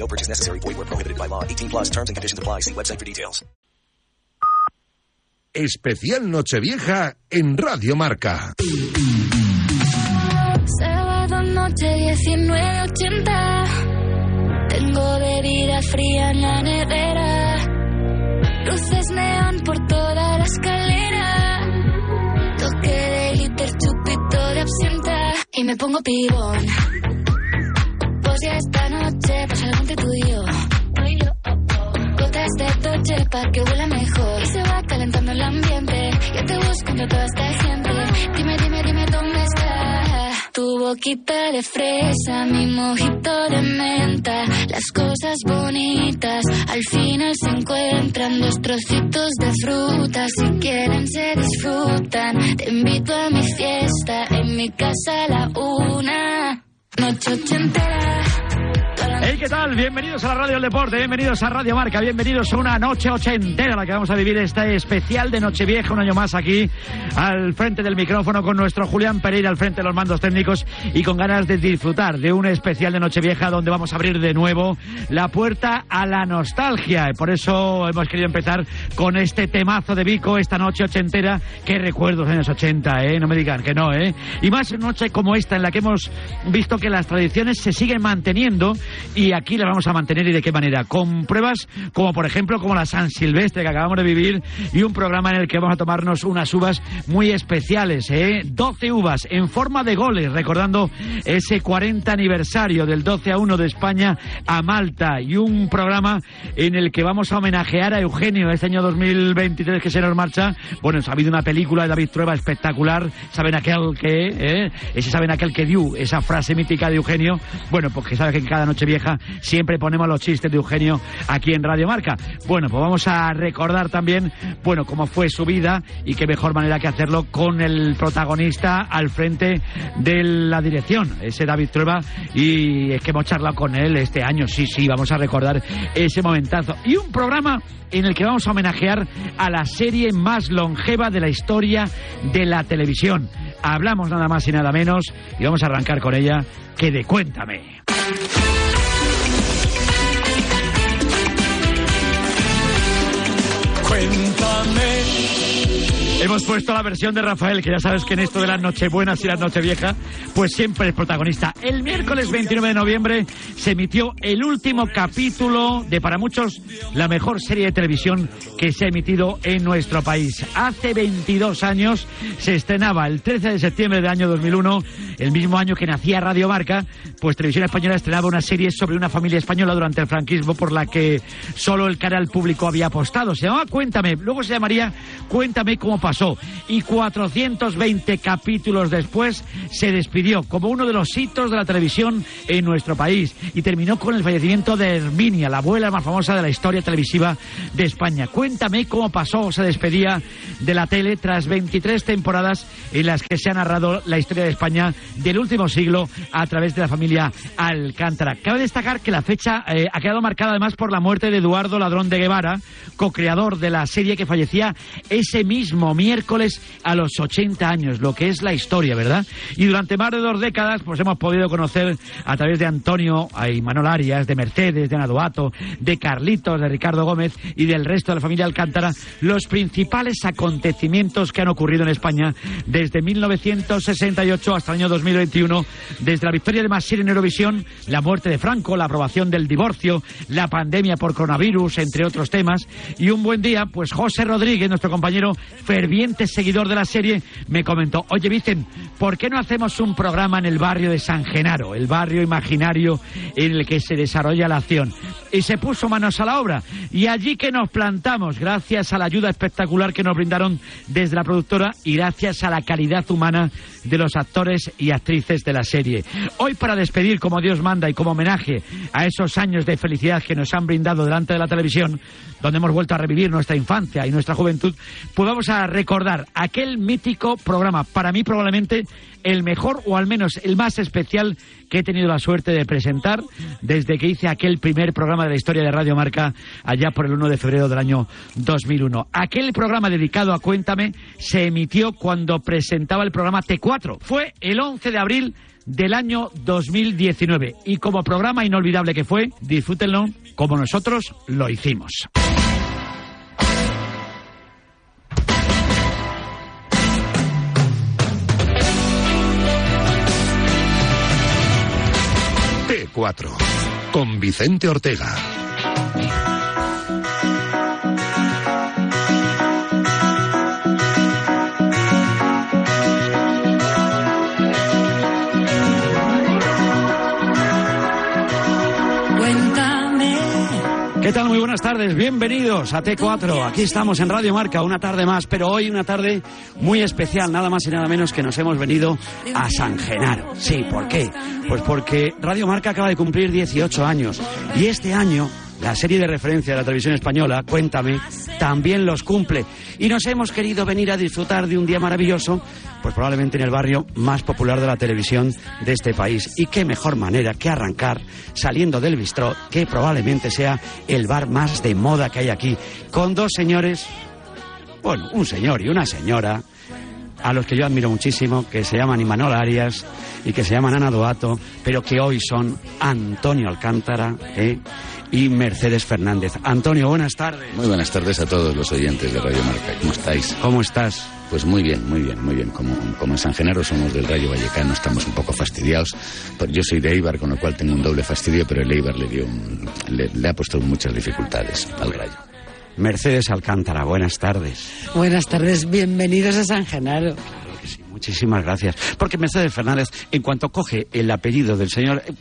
No purchase necessary. Void where prohibited by law. 18 plus terms and conditions apply. See website for details. Especial Nochevieja en Radio Marca. Sábado noche 1980. Tengo bebida fría en la nevera. Luces neón por toda la escalera. Toque de glitter, chupito de absenta. Y me pongo pibón. Pues esta noche pasa algo entre tú y yo. Gotas de toche para que huela mejor. Y se va calentando el ambiente. Yo te busco entre toda esta gente. Dime, dime, dime dónde está. Tu boquita de fresa, mi mojito de menta. Las cosas bonitas al final se encuentran. Dos trocitos de fruta, si quieren se disfrutan. Te invito a mi fiesta, en mi casa a la una. Noche ochentera. Hey, ¿qué tal? Bienvenidos a la Radio del Deporte, bienvenidos a Radio Marca, bienvenidos a una noche ochentera, la que vamos a vivir este especial de Nochevieja, un año más aquí, al frente del micrófono, con nuestro Julián Pereira al frente de los mandos técnicos y con ganas de disfrutar de un especial de Nochevieja donde vamos a abrir de nuevo la puerta a la nostalgia. Por eso hemos querido empezar con este temazo de Vico, esta noche ochentera, que recuerdo los años 80, ¿eh? No me digan que no, ¿eh? Y más en noche como esta, en la que hemos visto que las tradiciones se siguen manteniendo y aquí las vamos a mantener y de qué manera. Con pruebas como por ejemplo como la San Silvestre que acabamos de vivir y un programa en el que vamos a tomarnos unas uvas muy especiales, ¿eh? 12 uvas en forma de goles, recordando ese 40 aniversario del 12 a 1 de España a Malta y un programa en el que vamos a homenajear a Eugenio este año 2023 que se nos marcha. Bueno, ha habido una película de David Trueba espectacular, saben aquel que, ¿eh? saben aquel que dio esa frase mítica de Eugenio. Bueno, porque sabe que cada noche vieja siempre ponemos los chistes de Eugenio aquí en Radio Marca. Bueno, pues vamos a recordar también, bueno, cómo fue su vida y qué mejor manera que hacerlo con el protagonista al frente de la dirección, ese David Trueba, y es que hemos charlado con él este año, sí, sí, vamos a recordar ese momentazo. Y un programa en el que vamos a homenajear a la serie más longeva de la historia de la televisión. Hablamos nada más y nada menos y vamos a arrancar con ella que de Cuéntame. Cuéntame. Hemos puesto la versión de Rafael, que ya sabes que en esto de las Nochebuenas y las Nocheviejas, pues siempre es protagonista. El miércoles 29 de noviembre se emitió el último capítulo de, para muchos, la mejor serie de televisión que se ha emitido en nuestro país. Hace 22 años se estrenaba, el 13 de septiembre del año 2001, el mismo año que nacía Radio Marca, pues Televisión Española estrenaba una serie sobre una familia española durante el franquismo por la que solo el canal público había apostado. Se llamaba Cuéntame, luego se llamaría Cuéntame cómo pasó. Y 420 capítulos después se despidió como uno de los hitos de la televisión en nuestro país y terminó con el fallecimiento de Herminia, la abuela más famosa de la historia televisiva de España. Cuéntame cómo pasó o se despedía de la tele tras 23 temporadas en las que se ha narrado la historia de España del último siglo a través de la familia Alcántara. Cabe destacar que la fecha eh, ha quedado marcada además por la muerte de Eduardo Ladrón de Guevara, co-creador de la serie que fallecía ese mismo miércoles a los 80 años, lo que es la historia, ¿verdad? Y durante más de dos décadas, pues hemos podido conocer a través de Antonio, a Imanol Arias, de Mercedes, de Anaduato, de Carlitos, de Ricardo Gómez y del resto de la familia Alcántara, los principales acontecimientos que han ocurrido en España desde 1968 hasta el año 2021, desde la victoria de Masir en Eurovisión, la muerte de Franco, la aprobación del divorcio, la pandemia por coronavirus, entre otros temas. Y un buen día, pues José Rodríguez, nuestro compañero seguidor de la serie, me comentó, oye Vicen, ¿por qué no hacemos un programa en el barrio de San Genaro, el barrio imaginario en el que se desarrolla la acción? Y se puso manos a la obra. Y allí que nos plantamos, gracias a la ayuda espectacular que nos brindaron desde la productora y gracias a la calidad humana de los actores y actrices de la serie. Hoy para despedir como Dios manda y como homenaje a esos años de felicidad que nos han brindado delante de la televisión, donde hemos vuelto a revivir nuestra infancia y nuestra juventud, pues vamos a recordar aquel mítico programa, para mí probablemente el mejor o al menos el más especial que he tenido la suerte de presentar desde que hice aquel primer programa de la historia de Radio Marca allá por el 1 de febrero del año 2001. Aquel programa dedicado a Cuéntame se emitió cuando presentaba el programa T4. Fue el 11 de abril del año 2019 y como programa inolvidable que fue, disfrútenlo como nosotros lo hicimos. T4 con Vicente Ortega. ¿Qué tal? Muy buenas tardes, bienvenidos a T4. Aquí estamos en Radio Marca, una tarde más, pero hoy una tarde muy especial, nada más y nada menos que nos hemos venido a San Genaro. Sí, ¿por qué? Pues porque Radio Marca acaba de cumplir 18 años y este año la serie de referencia de la televisión española, Cuéntame, también los cumple. Y nos hemos querido venir a disfrutar de un día maravilloso, pues probablemente en el barrio más popular de la televisión de este país. Y qué mejor manera que arrancar saliendo del bistrot, que probablemente sea el bar más de moda que hay aquí, con dos señores, bueno, un señor y una señora, a los que yo admiro muchísimo, que se llaman Imanol Arias y que se llaman Ana Doato, pero que hoy son Antonio Alcántara ¿eh? Y Mercedes Fernández. Antonio, buenas tardes. Muy buenas tardes a todos los oyentes de Radio Marca. ¿Cómo estáis? ¿Cómo estás? Pues muy bien, muy bien, muy bien. Como, como en San Genaro somos del Rayo Vallecano, estamos un poco fastidiados. Yo soy de Eibar, con lo cual tengo un doble fastidio, pero el Eibar le, dio un- le, le ha puesto muchas dificultades al Rayo. Mercedes Alcántara, buenas tardes. Buenas tardes, bienvenidos a San Genaro. Claro que sí, muchísimas gracias. Porque Mercedes Fernández, en cuanto coge el apellido del señor eh,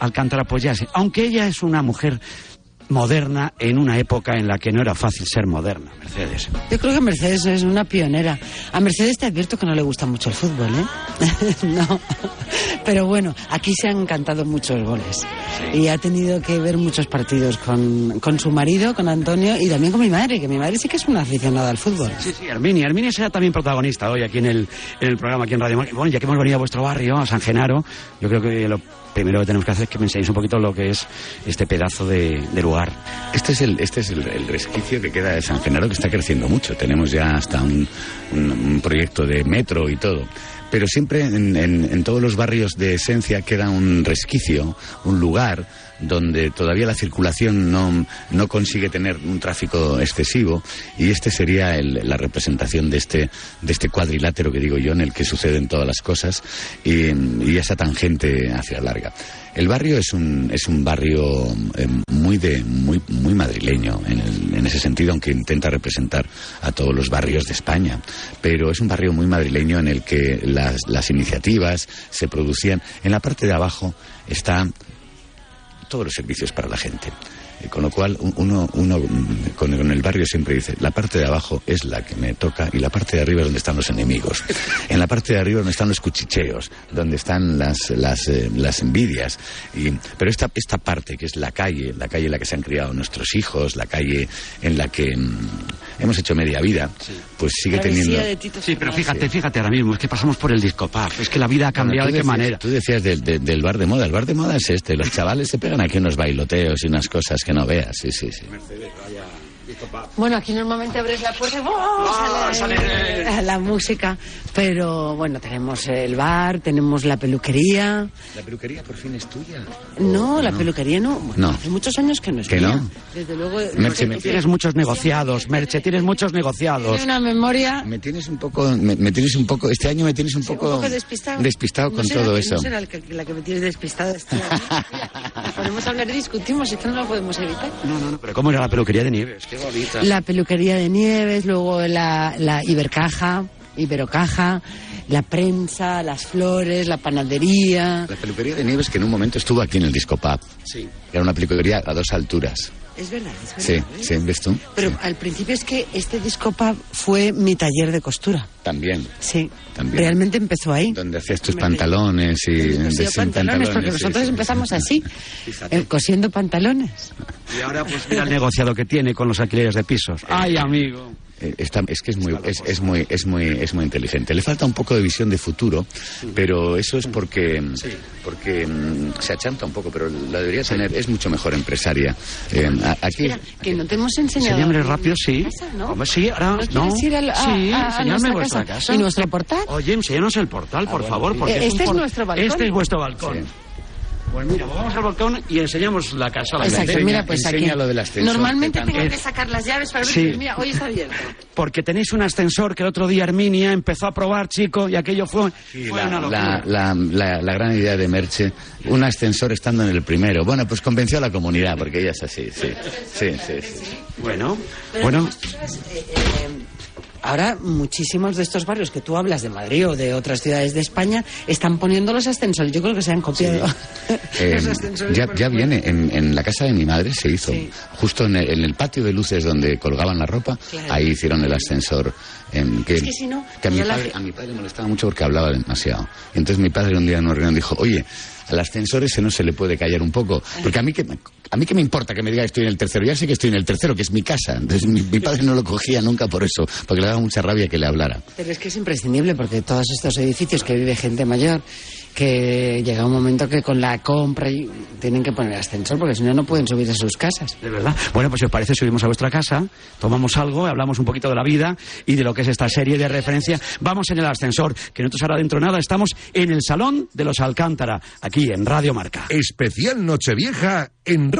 Alcántara, pues ya sé, aunque ella es una mujer moderna en una época en la que no era fácil ser moderna, Mercedes. Yo creo que Mercedes es una pionera. A Mercedes te advierto que no le gusta mucho el fútbol, ¿eh? no. Pero bueno, aquí se han cantado muchos goles. Y ha tenido que ver muchos partidos con, con su marido, con Antonio, y también con mi madre, que mi madre sí que es una aficionada al fútbol. Sí, sí, Herminia. Herminia será también protagonista hoy aquí en el, en el programa, aquí en Radio. Bueno, ya que hemos venido a vuestro barrio, a San Genaro, yo creo que lo primero que tenemos que hacer es que me enseñéis un poquito lo que es este pedazo de, lugar. Este es, el, este es el, resquicio que queda de San Genaro, que está creciendo mucho. Tenemos ya hasta un, un- un proyecto de metro y todo. Pero siempre en, en- en todos los barrios de esencia queda un resquicio, un lugar donde todavía la circulación no, no consigue tener un tráfico excesivo y este sería el- la representación de este, de este cuadrilátero que digo yo en el que suceden todas las cosas y, y esa tangente hacia larga. El barrio es un, es un barrio eh, muy, de, muy, muy madrileño en, el- en ese sentido, aunque intenta representar a todos los barrios de España. Pero es un barrio muy madrileño en el que las, las iniciativas se producían. En la parte de abajo están todos los servicios para la gente. Eh, Con lo cual, un- uno, uno mm, con el barrio siempre dice, la parte de abajo es la que me toca y la parte de arriba es donde están los enemigos. En la parte de arriba donde están los cuchicheos, donde están las, las, eh, las envidias. Y, pero esta, esta parte, que es la calle, la calle en la que se han criado nuestros hijos, la calle en la que mm, hemos hecho media vida, pues sigue teniendo... de Tito Sí, pero fíjate, fíjate ahora mismo, es que pasamos por el disco pub, es que la vida ha cambiado Bueno, de qué decías- manera. Tú decías del, del- del bar de moda. El bar de moda es este. Los chavales se pegan aquí unos bailoteos y unas cosas que no veas. Sí, sí, sí. Bueno, aquí normalmente abres la puerta y ¡oh! sale, la música. Pero bueno, tenemos el bar, tenemos la peluquería. ¿La peluquería por fin es tuya? No, la peluquería no. Bueno, No. Hace muchos años que no es ¿Que mía. no? Desde luego. Merche, me, Tienes muchos negociados, Merche, tienes muchos negociados. Tiene una memoria me tienes un poco, me, me tienes un poco, este año me tienes un poco, un poco despistado. despistado No con será todo eso. No será que- la que me tienes despistada. este año. A hablar y discutimos, es que no lo podemos evitar. No, no, no, pero ¿cómo era la peluquería de Nieves? Qué bonita. La peluquería de Nieves, luego la, la Ibercaja, Iberocaja, la prensa, las flores, la panadería. La peluquería de Nieves que en un momento estuvo aquí en el Disco Pub. Sí. Era una peluquería a dos alturas. Es verdad, es Sí, verdad. ¿eh? sí, ¿ves tú? Pero Sí. al principio es que este disco pub fue mi taller de costura. También. Sí. También. Realmente empezó ahí. Donde hacías tus Me- pantalones y cosido sin pantalones, porque sí, nosotros sí. empezamos así, eh, cosiendo pantalones. Y ahora pues mira el negociado que tiene con los alquileres de pisos. Ay, amigo. Está- es que es muy, es, es muy, es muy, es muy inteligente. Le falta un poco de visión de futuro, pero eso es porque, porque mm, se achanta un poco, pero la debería tener. Es mucho mejor empresaria. Eh, a- aquí, Mira, que no te hemos enseñado. Enséñame rápido, sí. Casa, ¿no? Hombre, sí, ahora ¿No ir al- a- sí, a- a nuestra vuestra casa? casa. ¿Y nuestro portal? Oye, enséñanos el portal, por favor, porque Eh, este un es por- nuestro balcón. Este es vuestro balcón. Sí. Pues mira, vamos al balcón y enseñamos la casa. a la Exacto, gente. mira, pues aquí. enseña lo del ascensor, Normalmente tengo que sacar las llaves para ver. Sí. Mira, hoy está abierto. Porque tenéis un ascensor que el otro día Herminia empezó a probar, chico, y aquello fue, fue la, una locura. la, la, la- la gran idea de Merche, un ascensor estando en el primero. Bueno, pues convenció a la comunidad, porque ella es así, sí. Sí, sí, sí. Bueno, bueno, Eh, eh, Ahora muchísimos de estos barrios que tú hablas de Madrid o de otras ciudades de España están poniendo los ascensores. Yo creo que se han copiado. Eh, Los ya, ya viene, en, en la casa de mi madre se hizo, Sí. justo en el, en el patio de luces donde colgaban la ropa, Claro. ahí hicieron el ascensor. En, que, Es que si no, que a, mi la padre, a mi padre le molestaba mucho porque hablaba demasiado. Entonces mi padre un día en una reunión dijo, oye, al ascensor ese no se le puede callar un poco, porque a mí que a mí que me importa que me diga que estoy en el tercero, ya sé que estoy en el tercero, que es mi casa. Entonces mi, mi padre no lo cogía nunca por eso, porque le daba mucha rabia que le hablara. Pero es que es imprescindible porque todos estos edificios que vive gente mayor, que llega un momento que con la compra y- tienen que poner ascensor porque si no, no pueden subir a sus casas. de verdad. Bueno, pues si os parece, subimos a vuestra casa, tomamos algo, hablamos un poquito de la vida y de lo que es esta serie de referencia. Vamos en el ascensor, que nosotros ahora dentro de nada estamos en el Salón de los Alcántara, aquí en Radio Marca. Especial Nochevieja en Radio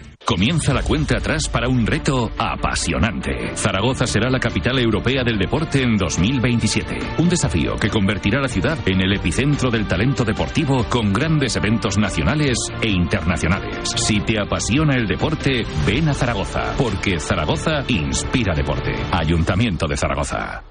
Comienza la cuenta atrás para un reto apasionante. Zaragoza será la capital europea del deporte en 2027. Un desafío que convertirá la ciudad en el epicentro del talento deportivo con grandes eventos nacionales e internacionales. Si te apasiona el deporte, ven a Zaragoza, porque Zaragoza inspira deporte. Ayuntamiento de Zaragoza.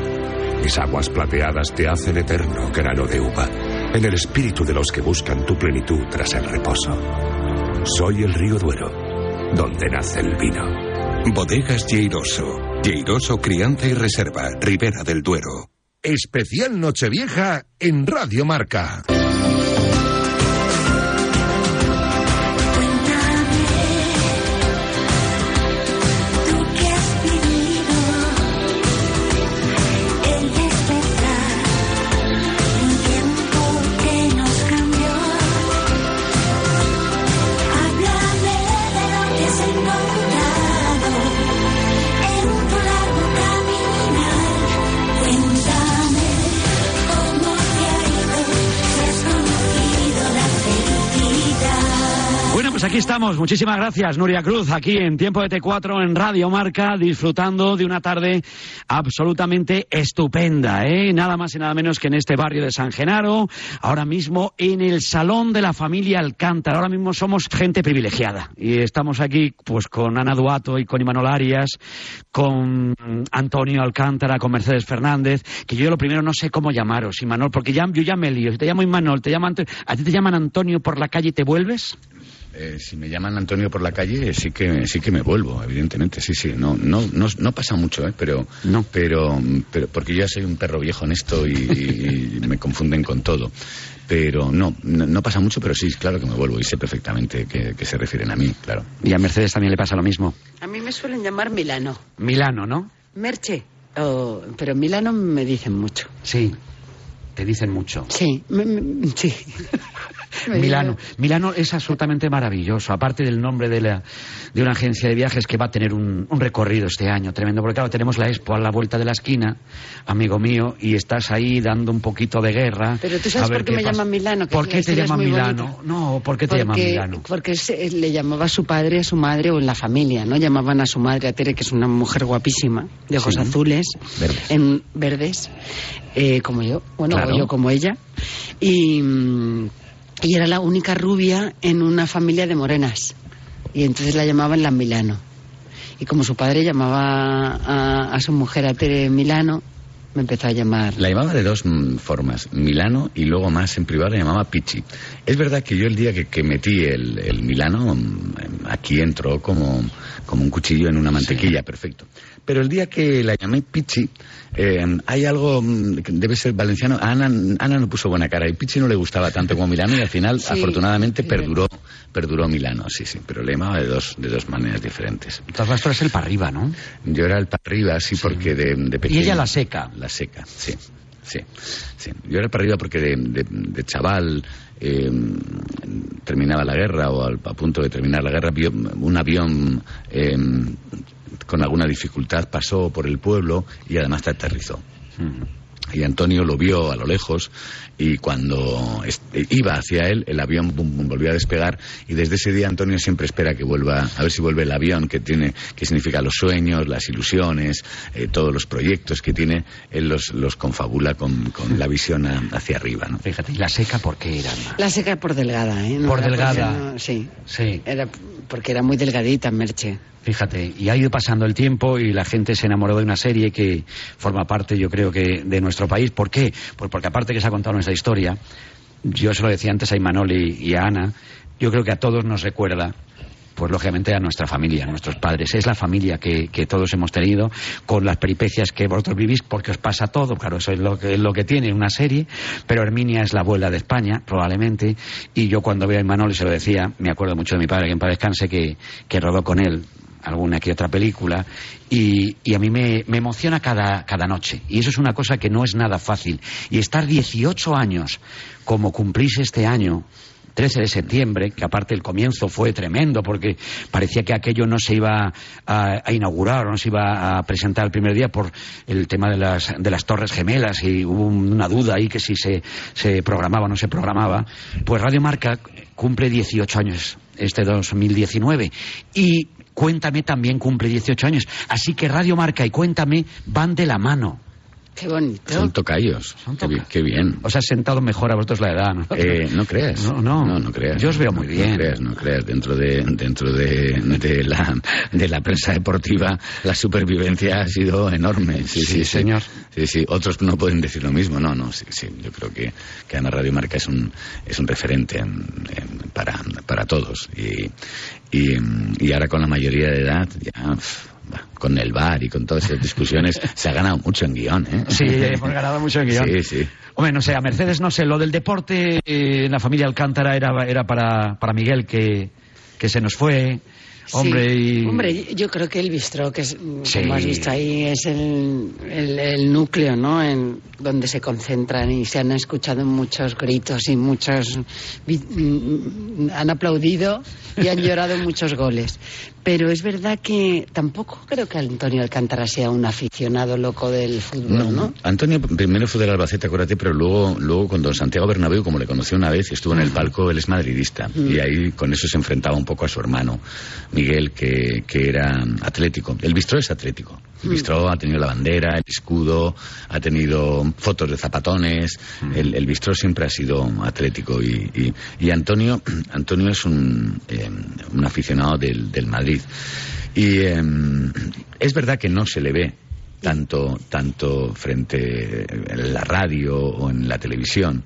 Mis aguas plateadas te hacen eterno grano de uva, en el espíritu de los que buscan tu plenitud tras el reposo. Soy el río Duero, donde nace el vino. Bodegas Lleiroso. Lleiroso Crianza y Reserva, Ribera del Duero. Especial Nochevieja en Radio Marca. Muchísimas gracias, Nuria Cruz, aquí en Tiempo de T4 en Radio Marca, disfrutando de una tarde absolutamente estupenda, ¿eh? Nada más y nada menos que en este barrio de San Genaro, ahora mismo en el Salón de la Familia Alcántara. Ahora mismo somos gente privilegiada y estamos aquí pues con Ana Duato y con Imanol Arias, con Antonio Alcántara, con Mercedes Fernández, que yo lo primero no sé cómo llamaros, Imanol, porque ya, yo ya me lío. Si te llamo Imanol, te llamo Antonio, ¿a ti te llaman Antonio por la calle y te vuelves? Eh, si me llaman Antonio por la calle, sí que sí que me vuelvo, evidentemente, sí, sí. No, no, no, no pasa mucho, ¿eh? pero, no. pero, pero porque yo ya soy un perro viejo en esto y, y me confunden con todo. Pero no, no, no, pasa mucho, pero sí, claro que me vuelvo y sé perfectamente que, que, se refieren a mí, claro. Y a Mercedes también le pasa lo mismo. A mí me suelen llamar Milano. Milano, ¿no? Merche. Oh, pero Milano me dicen mucho. Sí. Te dicen mucho. Sí, me, me, sí. Milano. Milano es absolutamente maravilloso. Aparte del nombre de, la, de una agencia de viajes que va a tener un, un, recorrido este año tremendo. Porque claro, tenemos la Expo a la vuelta de la esquina, amigo mío, y estás ahí dando un poquito de guerra. Pero tú sabes por qué, me llaman Milano. ¿Por qué te llaman Milano? No, ¿por qué te llaman Milano? Porque se, le llamaba a su padre, a su madre o en la familia, ¿no? Llamaban a su madre, a Tere, que es una mujer guapísima, de ojos Sí. azules, Verdes. en verdes, eh, como yo, bueno, Claro. o yo como ella. Y, mm, y era la única rubia en una familia de morenas. Y entonces la llamaban la Milano. Y como su padre llamaba a, a su mujer a Tere Milano, me empezó a llamar. La llamaba de dos mm, formas, Milano y luego más en privado la llamaba Pichi. Es verdad que yo el día que, que metí el, el Milano, mm, aquí entró como, como un cuchillo en una mantequilla, perfecto. Pero el día que la llamé Pichi, eh, hay algo mm, que debe ser valenciano. A Ana, Ana no puso buena cara y Pichi no le gustaba tanto como Milano y al final, Sí, afortunadamente, sí, perduró, perduró Milano, sí, sí, pero le llamaba de dos, de dos maneras diferentes. Entonces tú eres el para arriba, ¿no? Yo era el para arriba, sí, porque de, de pequeño. Y ella la seca. La seca, sí. Sí, sí. Yo era para arriba porque de, de, de chaval eh, terminaba la guerra o al, a punto de terminar la guerra, vio un avión eh, con alguna dificultad pasó por el pueblo y además te aterrizó. Y Antonio lo vio a lo lejos y cuando iba hacia él, el avión bum, bum, volvió a despegar y desde ese día Antonio siempre espera que vuelva, a ver si vuelve el avión que tiene, que significa los sueños, las ilusiones, eh, todos los proyectos que tiene, él los, los confabula con, con la visión a- hacia arriba. ¿no? Fíjate, ¿y la seca por qué era? La seca por delgada, ¿eh? Por delgada. no- sí. Sí. Era porque era muy delgadita, Merche. Fíjate, y ha ido pasando el tiempo y la gente se enamoró de una serie que forma parte, yo creo que, de nuestro país. ¿Por qué? Pues porque aparte que se ha contado nuestra historia, yo se lo decía antes a Imanol y, a Ana, yo creo que a todos nos recuerda pues lógicamente a nuestra familia, a nuestros padres. Es la familia que, todos hemos tenido, con las peripecias que vosotros vivís, porque os pasa todo, claro, eso es lo que, es lo que tiene una serie, pero Herminia es la abuela de España, probablemente, y yo cuando veo a Imanol se lo decía, me acuerdo mucho de mi padre, que en paz descanse, que, que rodó con él alguna que otra película y, y a mí me, me emociona cada, cada noche. Y eso es una cosa que no es nada fácil. Y estar 18 años como cumplís este año 13 de septiembre, que aparte el comienzo fue tremendo porque parecía que aquello no se iba a, a inaugurar o no se iba a presentar el primer día por el tema de las, de las Torres Gemelas y hubo una duda ahí que si se, se programaba o no se programaba. Pues Radio Marca cumple 18 años este 2019 y Cuéntame también cumple 18 años. Así que Radio Marca y Cuéntame van de la mano. Qué bonito. Son tocayos. Qué, bi- qué bien. Os ha sentado mejor a vosotros la edad, ¿no? Eh, no creas. No, no. no, no creas. Yo os veo muy No- bien. No creas, no creas. Dentro de, dentro de, de la, de la prensa deportiva, la supervivencia ha sido enorme. Sí, sí, Sí, señor. Sí, sí. Otros no pueden decir lo mismo. No, no, sí, sí. Yo creo que, que Ana Radio Marca es un, es un referente en- en- para, para todos. Y, y, y ahora con la mayoría de edad, ya, pf, va, con el bar y con todas esas discusiones, se ha ganado mucho en guion, ¿eh? Sí, hemos ganado mucho en guion. Sí, sí. Hombre, no sé, a Mercedes no sé, lo del deporte eh, en la familia Alcántara era, era para, para Miguel que, que se nos fue. hombre. Y... Hombre, yo creo que el bistro, que es, Sí. como has visto ahí, es el, el- el núcleo, ¿no? En donde se concentran y se han escuchado muchos gritos y muchos vi- mm, han aplaudido y han llorado muchos goles. Pero es verdad que tampoco creo que Antonio Alcántara sea un aficionado loco del fútbol, ¿no? Antonio primero fue del Albacete, acuérdate, pero luego, luego con don Santiago Bernabéu, como le conocí una vez, estuvo en el palco, él es madridista. Mm. Y ahí con eso se enfrentaba un poco a su hermano, Miguel, que, que era atlético. El bistró es atlético. El Mm. bistró ha tenido la bandera, el escudo, ha tenido fotos de zapatones. El, el bistró siempre ha sido atlético. Y, y- y Antonio, Antonio es un, eh, un aficionado del, del Madrid. Y eh, es verdad que no se le ve tanto, tanto frente en la radio o en la televisión,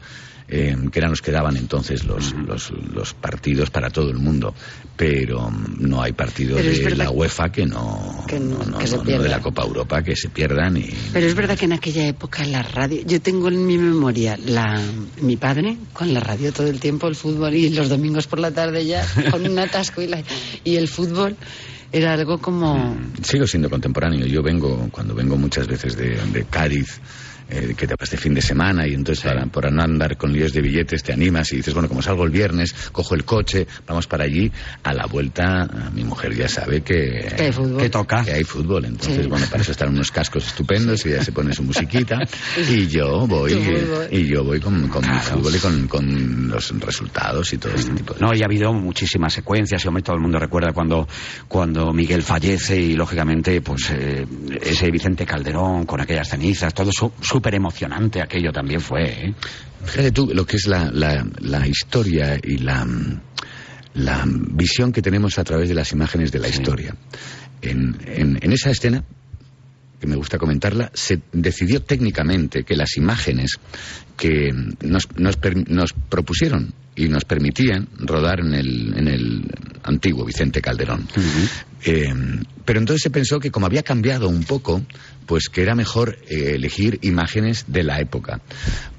eh, que eran los que daban entonces los, los, los partidos para todo el mundo. Pero mm, no hay partido Pero de la UEFA que no, que no- no, que se no, no pierda. de la Copa Europa que se pierdan y Pero es verdad que en aquella época la radio, yo tengo en mi memoria la, mi padre con la radio todo el tiempo, el fútbol y los domingos por la tarde ya con un atasco y, la- y el fútbol era algo como... sigo siendo contemporáneo. Yo vengo, cuando vengo muchas veces de, de Cádiz, eh, que te vas de fin de semana y entonces para, por no andar con líos de billetes te animas y dices, bueno, como salgo el viernes, cojo el coche, vamos para allí. A la vuelta, mi mujer ya sabe que, Que hay fútbol. que toca. Que hay fútbol. Entonces, Sí. bueno, para eso están unos cascos estupendos y ya se pone su musiquita. y yo voy, y yo voy con, con mi Claro. fútbol y con, con los resultados y todo este tipo de No, y ha habido muchísimas secuencias y hombre, todo el mundo recuerda cuando, cuando Miguel fallece y lógicamente pues eh, ese Vicente Calderón con aquellas cenizas, todo su- súper emocionante aquello también fue. ¿eh? Fíjate tú lo que es la, la, la historia y la, la visión que tenemos a través de las imágenes de la historia. En, en, en esa escena, que me gusta comentarla, se decidió técnicamente que las imágenes que nos, nos, per- nos propusieron y nos permitían rodar en el, en el antiguo Vicente Calderón. Eh, pero entonces se pensó que como había cambiado un poco, pues que era mejor eh, elegir imágenes de la época.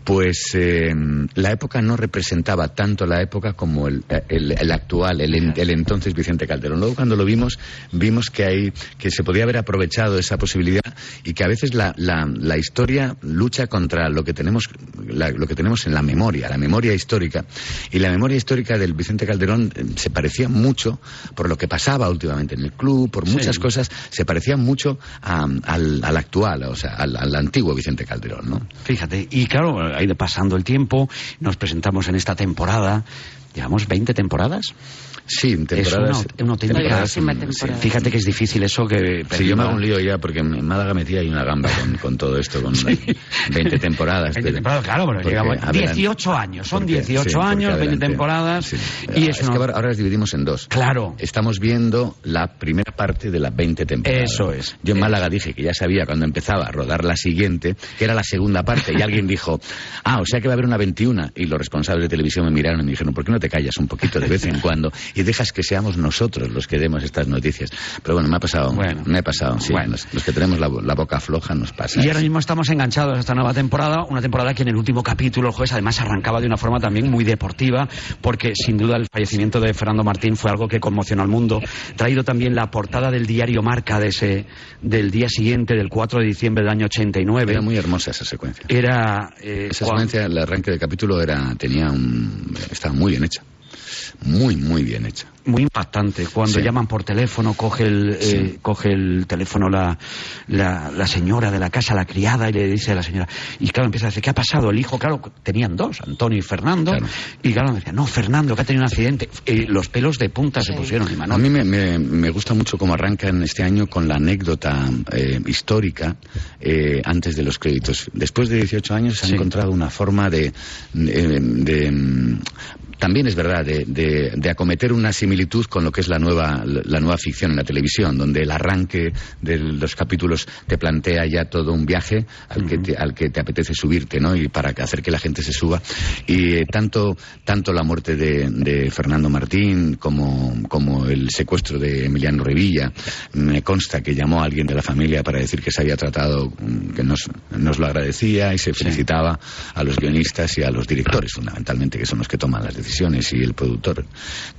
Pues eh, la época no representaba tanto la época como el, el- el actual, el, el entonces Vicente Calderón. Luego cuando lo vimos, vimos que hay, que se podía haber aprovechado esa posibilidad y que a veces la, la- la historia lucha contra lo que tenemos, la- lo que tenemos en la memoria, la memoria histórica. Y la memoria histórica del Vicente Calderón eh, se parecía mucho por lo que pasaba últimamente en el club, por muchas cosas, se parecía mucho a- al, al actual, o sea, al, al antiguo Vicente Calderón, ¿no? Fíjate, y claro, ha ido pasando el tiempo, nos presentamos en esta temporada, llevamos 20 temporadas. Sí, temporadas. Es una, una temporada. Fíjate que es difícil eso que... Sí, yo me hago un lío ya porque en Málaga metí ahí una gamba con, con todo esto, con 20 temporadas. 20 pero- temporadas, claro, pero porque llegamos- adelan- 18 años, son porque- 18 sí, porque años, 20 adelante- temporadas. sí. Y Ah, es es una- que ahora, ahora las dividimos en dos. Claro. Estamos viendo la primera parte de las 20 temporadas. Eso es. Yo en Málaga dije que ya sabía cuando empezaba a rodar la siguiente, que era la segunda parte, y alguien dijo, ah, o sea que va a haber una 21. Y los responsables de televisión me miraron y me dijeron, ¿por qué no te callas un poquito de vez en cuando y dejas que seamos nosotros los que demos estas noticias? Pero bueno, me ha pasado, me ha pasado, sí. Bueno. Los, los que tenemos la, la boca floja nos pasa. Y ahora mismo estamos enganchados a esta nueva temporada, una temporada que en el último capítulo, el jueves, además arrancaba de una forma también muy deportiva, porque sin duda el fallecimiento de Fernando Martín fue algo que conmocionó al mundo. Traído también la portada del diario Marca de ese, del día siguiente, del 4 de diciembre del año 89. Era muy hermosa esa secuencia. Era. eh, Esa secuencia, el arranque del capítulo era, tenía un, estaba muy bien hecha. Muy, muy bien hecha. muy impactante. Cuando Sí. llaman por teléfono, coge el, eh, coge el teléfono la, la, la señora de la casa, la criada, y le dice a la señora, y claro, empieza a decir, ¿qué ha pasado? El hijo, claro, tenían dos, Antonio y Fernando, y claro, decía, no, Fernando, que ha tenido un accidente. Y los pelos de punta se pusieron, A Imanol. mí me, me- me gusta mucho cómo arrancan este año con la anécdota eh, histórica eh, antes de los créditos. Después de 18 años se ha encontrado una forma de... de- de, también es verdad, de, de- de acometer una similitud con lo que es la nueva, la nueva ficción en la televisión, donde el arranque de los capítulos te plantea ya todo un viaje al, que, te, al que te apetece subirte, ¿no? Y para hacer que la gente se suba. Y eh, tanto, tanto la muerte de, de Fernando Martín como, como el secuestro de Emiliano Revilla, me consta que llamó a alguien de la familia para decir que se había tratado, que nos, nos lo agradecía y se felicitaba a los guionistas y a los directores, fundamentalmente, que son los que toman las decisiones. Decisiones y el productor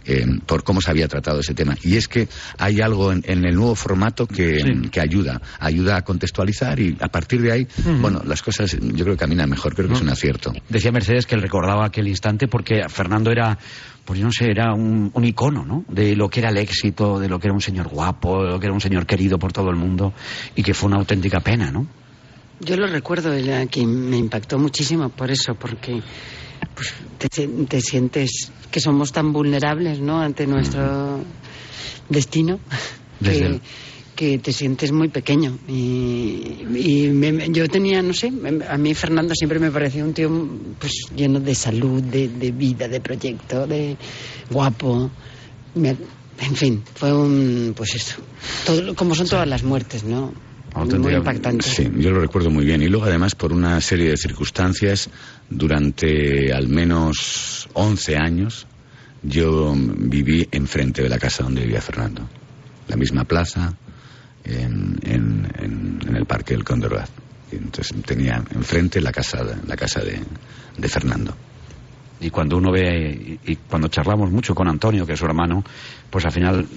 eh, por cómo se había tratado ese tema. Y es que hay algo en, en el nuevo formato que, que, ayuda, ayuda a contextualizar y a partir de ahí, bueno, las cosas yo creo que caminan mejor, creo que es un acierto. Decía Mercedes que él recordaba aquel instante porque Fernando era pues yo no sé, era un, un, icono, ¿no? De lo que era el éxito, de lo que era un señor guapo, de lo que era un señor querido por todo el mundo y que fue una auténtica pena, ¿no? Yo lo recuerdo, que me impactó muchísimo por eso, porque pues, te, te, sientes que somos tan vulnerables, ¿no? Ante nuestro destino. Que, que te sientes muy pequeño. Y, y me, yo tenía, no sé, a mí Fernando siempre me parecía un tío pues, lleno de salud, de, de vida, de proyecto, de guapo. Me, en fin, fue un, pues eso, todo, como son todas las muertes, ¿no? Muy impactante. Sí, yo lo recuerdo muy bien. Y luego, además, por una serie de circunstancias, durante al menos 11 años, yo viví enfrente de la casa donde vivía Fernando. La misma plaza, en, en, en el Parque del Condorbat. Entonces tenía enfrente la casa, la casa de, de Fernando. Y cuando uno ve, y, y cuando charlamos mucho con Antonio, que es su hermano, pues al final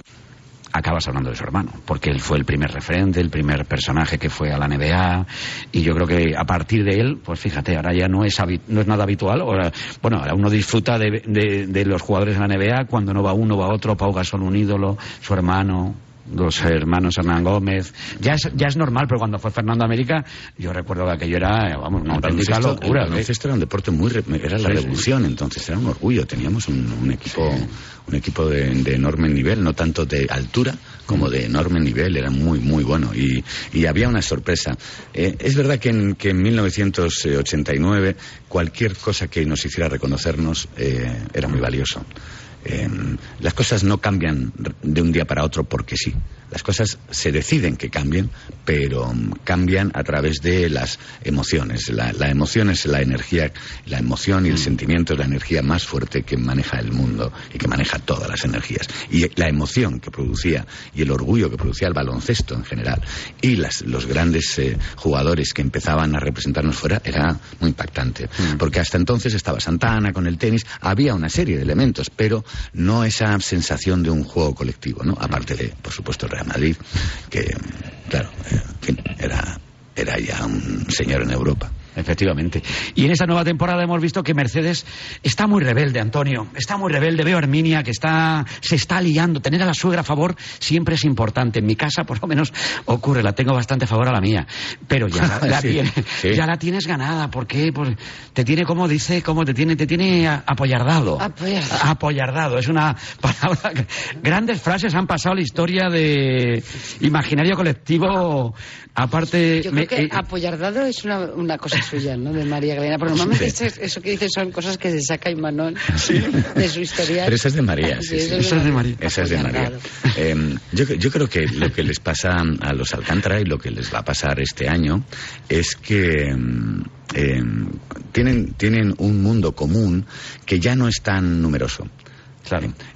acabas hablando de su hermano, porque él fue el primer referente, el primer personaje que fue a la NBA, y yo creo que a partir de él, pues fíjate, ahora ya no es, no es nada habitual, ahora, bueno, ahora uno disfruta de, de, los jugadores de la NBA, cuando no va uno, va otro, Pau Gasol un ídolo, su hermano, los hermanos Hernán Gómez. Ya es, ya es normal, pero cuando fue Fernando América, yo recuerdo que aquello era, vamos, una auténtica locura. El baloncesto era un deporte muy, era la sí, revolución, sí. entonces era un orgullo. Teníamos un, un equipo, sí. un equipo de, de, enorme nivel, no tanto de altura como de enorme nivel, era muy, muy bueno. Y, y había una sorpresa. Eh, es verdad que en, que en 1989 cualquier cosa que nos hiciera reconocernos eh, era muy valioso. Eh, las cosas no cambian de un día para otro porque sí. Las cosas se deciden que cambien, pero um, cambian a través de las emociones. La, la, emoción es la energía, la emoción y el sentimiento es la energía más fuerte que maneja el mundo y que maneja todas las energías. Y la emoción que producía y el orgullo que producía el baloncesto en general y las, los grandes eh, jugadores que empezaban a representarnos fuera era muy impactante. Mm. Porque hasta entonces estaba Santana con el tenis, había una serie de elementos, pero no esa sensación de un juego colectivo, ¿no? Aparte de, por supuesto, Real Madrid, que, claro, fin, era, era ya un señor en Europa. Efectivamente. Y en esta nueva temporada hemos visto que Mercedes está muy rebelde, Antonio. Está muy rebelde. Veo a Herminia que está, se está liando. Tener a la suegra a favor siempre es importante. En mi casa, por lo menos, ocurre. La tengo bastante a favor a la mía. Pero ya la, sí, tiene, sí. ya la tienes ganada. ¿Por qué? Pues te tiene, como dice, como te tiene, te tiene apoyardado. Apoyardado. Apoyardado. Es una palabra. Grandes frases han pasado la historia de imaginario colectivo. Aparte. Yo creo me, que eh, apoyardado es una, una cosa suya, ¿no? De María Galena. Pero normalmente sí. eso que dice son cosas que se saca Imanol sí. de su historia. Pero esa es de María, sí, sí. Esa es de María. Esa es de María. Eh, yo, yo creo que lo que les pasa a los Alcántara y lo que les va a pasar este año es que eh, tienen, tienen un mundo común que ya no es tan numeroso.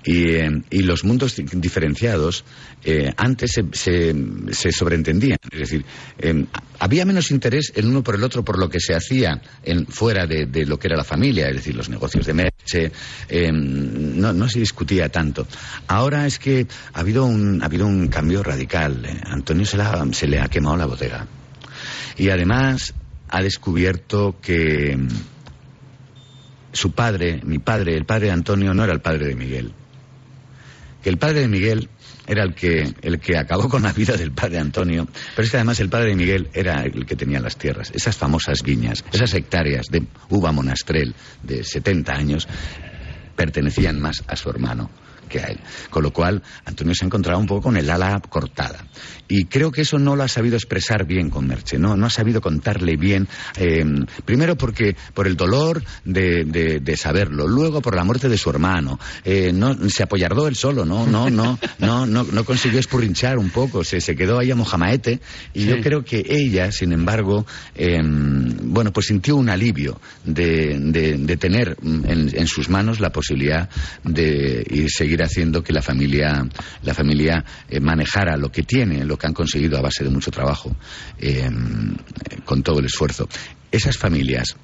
Y, eh, los mundos diferenciados eh, antes se, se, se, sobreentendían. Es decir, eh, había menos interés el uno por el otro por lo que se hacía en, fuera de, lo que era la familia, es decir, los negocios de merche. No, no, se discutía tanto. Ahora es que ha habido un, ha habido un cambio radical. Antonio se, la, se le ha quemado la botella. Y además ha descubierto que su padre, mi padre, el padre Antonio, no era el padre de Miguel. Que el padre de Miguel era el que, el que acabó con la vida del padre Antonio, pero es que además el padre de Miguel era el que tenía las tierras, esas famosas viñas, esas hectáreas de uva monastrel de 70 años, pertenecían más a su hermano que a él. Con lo cual, Antonio se ha encontrado un poco con el ala cortada. Y creo que eso no lo ha sabido expresar bien con Merche, no, no ha sabido contarle bien, eh, primero porque por el dolor de, de, de, saberlo, luego por la muerte de su hermano, eh, no, se apoyardó él solo, no, no, no, no, no, no consiguió espurrinchar un poco, se, se quedó ahí a Mojamaete, y sí. yo creo que ella, sin embargo, eh, bueno, pues sintió un alivio de, tener en, en, sus manos la posibilidad de ir, seguir haciendo que la familia, la familia eh, manejara lo que tiene, lo que han conseguido a base de mucho trabajo, eh, con todo el esfuerzo. Esas familias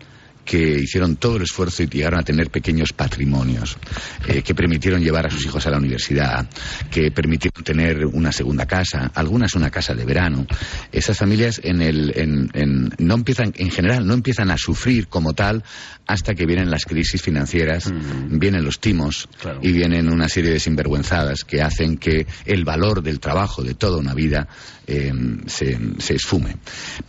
que hicieron todo el esfuerzo y llegaron a tener pequeños patrimonios, eh, que permitieron llevar a sus hijos a la universidad, que permitieron tener una segunda casa, algunas una casa de verano. Esas familias en el, en, en- no empiezan, en general, no empiezan a sufrir como tal hasta que vienen las crisis financieras, vienen los timos y vienen una serie de sinvergüenzadas que hacen que el valor del trabajo de toda una vida eh, se, se esfume.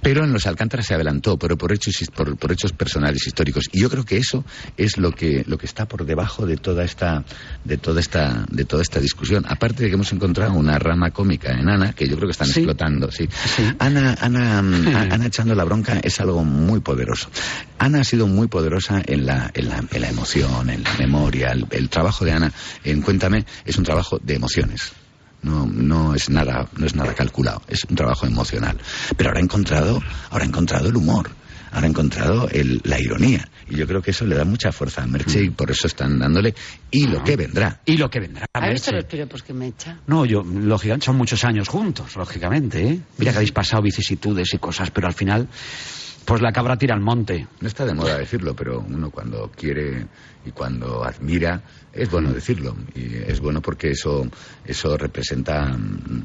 Pero en los Alcántara se adelantó, pero por hechos, por, por hechos personales históricos. Y yo creo que eso es lo que, lo que está por debajo de toda esta, de toda esta, de toda esta discusión. Aparte de que hemos encontrado una rama cómica en Ana, que yo creo que están explotando. Sí. Ana, Ana, mm, a- Ana echando la bronca es algo muy poderoso. Ana ha sido muy poderosa en la, en la, en la emoción, en la memoria. El, el trabajo de Ana en Cuéntame es un trabajo de emociones. No, no es nada, no es nada calculado, es un trabajo emocional. Pero ahora ha encontrado, ahora ha encontrado el humor, ahora ha encontrado el- la ironía. Y yo creo que eso le da mucha fuerza a Merche y por eso están dándole y lo que vendrá. Y lo que vendrá. ¿Has visto los piropos que me echa? No, yo, lógicamente, son muchos años juntos, lógicamente, ¿eh? Mira que habéis pasado vicisitudes y cosas, pero al final, pues la cabra tira al monte. No está de moda decirlo, pero uno cuando quiere y cuando admira, es bueno decirlo. Y es bueno porque eso, eso representa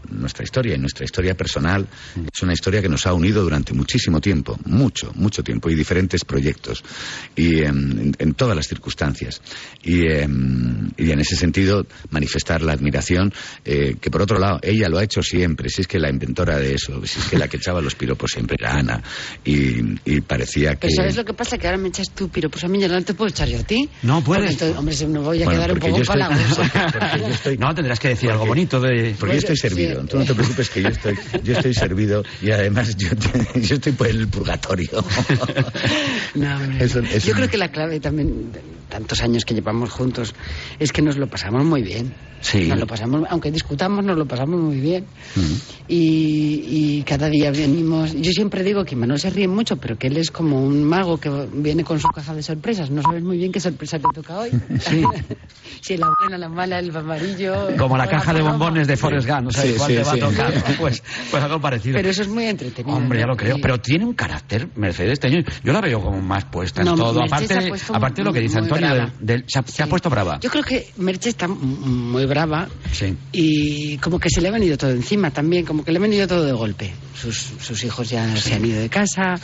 nuestra historia. Y nuestra historia personal es una historia que nos ha unido durante muchísimo tiempo, mucho, mucho tiempo, y diferentes proyectos, y en, en todas las circunstancias. Y, em, y en ese sentido, manifestar la admiración, eh, que por otro lado, ella lo ha hecho siempre, si es que la inventora de eso, si es que la que echaba los piropos siempre era Ana, y, y parecía que... Pero ¿sabes lo que pasa? Que ahora me echas tú piropos a mí, ya no te puedo echar yo a ti. No puedes. Estoy- hombre, si me voy a Bueno, quedar un porque poco yo estoy- palagosa. No, tendrás que decir algo bonito de... Porque yo estoy servido, tú no te preocupes que yo estoy, yo estoy servido y además yo, te- yo estoy por el purgatorio. No, hombre, Eso- no. eso Yo creo que la clave también, de tantos años que llevamos juntos, es que nos lo pasamos muy bien. Sí. Nos lo pasamos, aunque discutamos, nos lo pasamos muy bien. Y, y cada día venimos. Yo siempre digo que Manuel se ríe mucho, pero que él es como un mago que viene con su caja de sorpresas. No sabes muy bien qué sorpresa te toca hoy. Sí. si la buena, la mala, el amarillo. Como la caja de paloma. bombones de Forrest Gump, no sabes Sí, cuál sí, te va sí. a tocar. Pues, pues algo parecido. Pero eso es muy entretenido. Hombre, ya lo creo. Pero tiene un carácter, Mercedes. Yo la veo como más puesta en No, todo. Aparte, de- aparte de lo que dice muy Antonio, brava. del, del- se, ha, se ha puesto brava. Yo creo que Merche está muy brava Sí. y como que se le ha venido todo encima también, como que le ha venido todo de golpe. Sus, sus hijos ya se han ido de casa,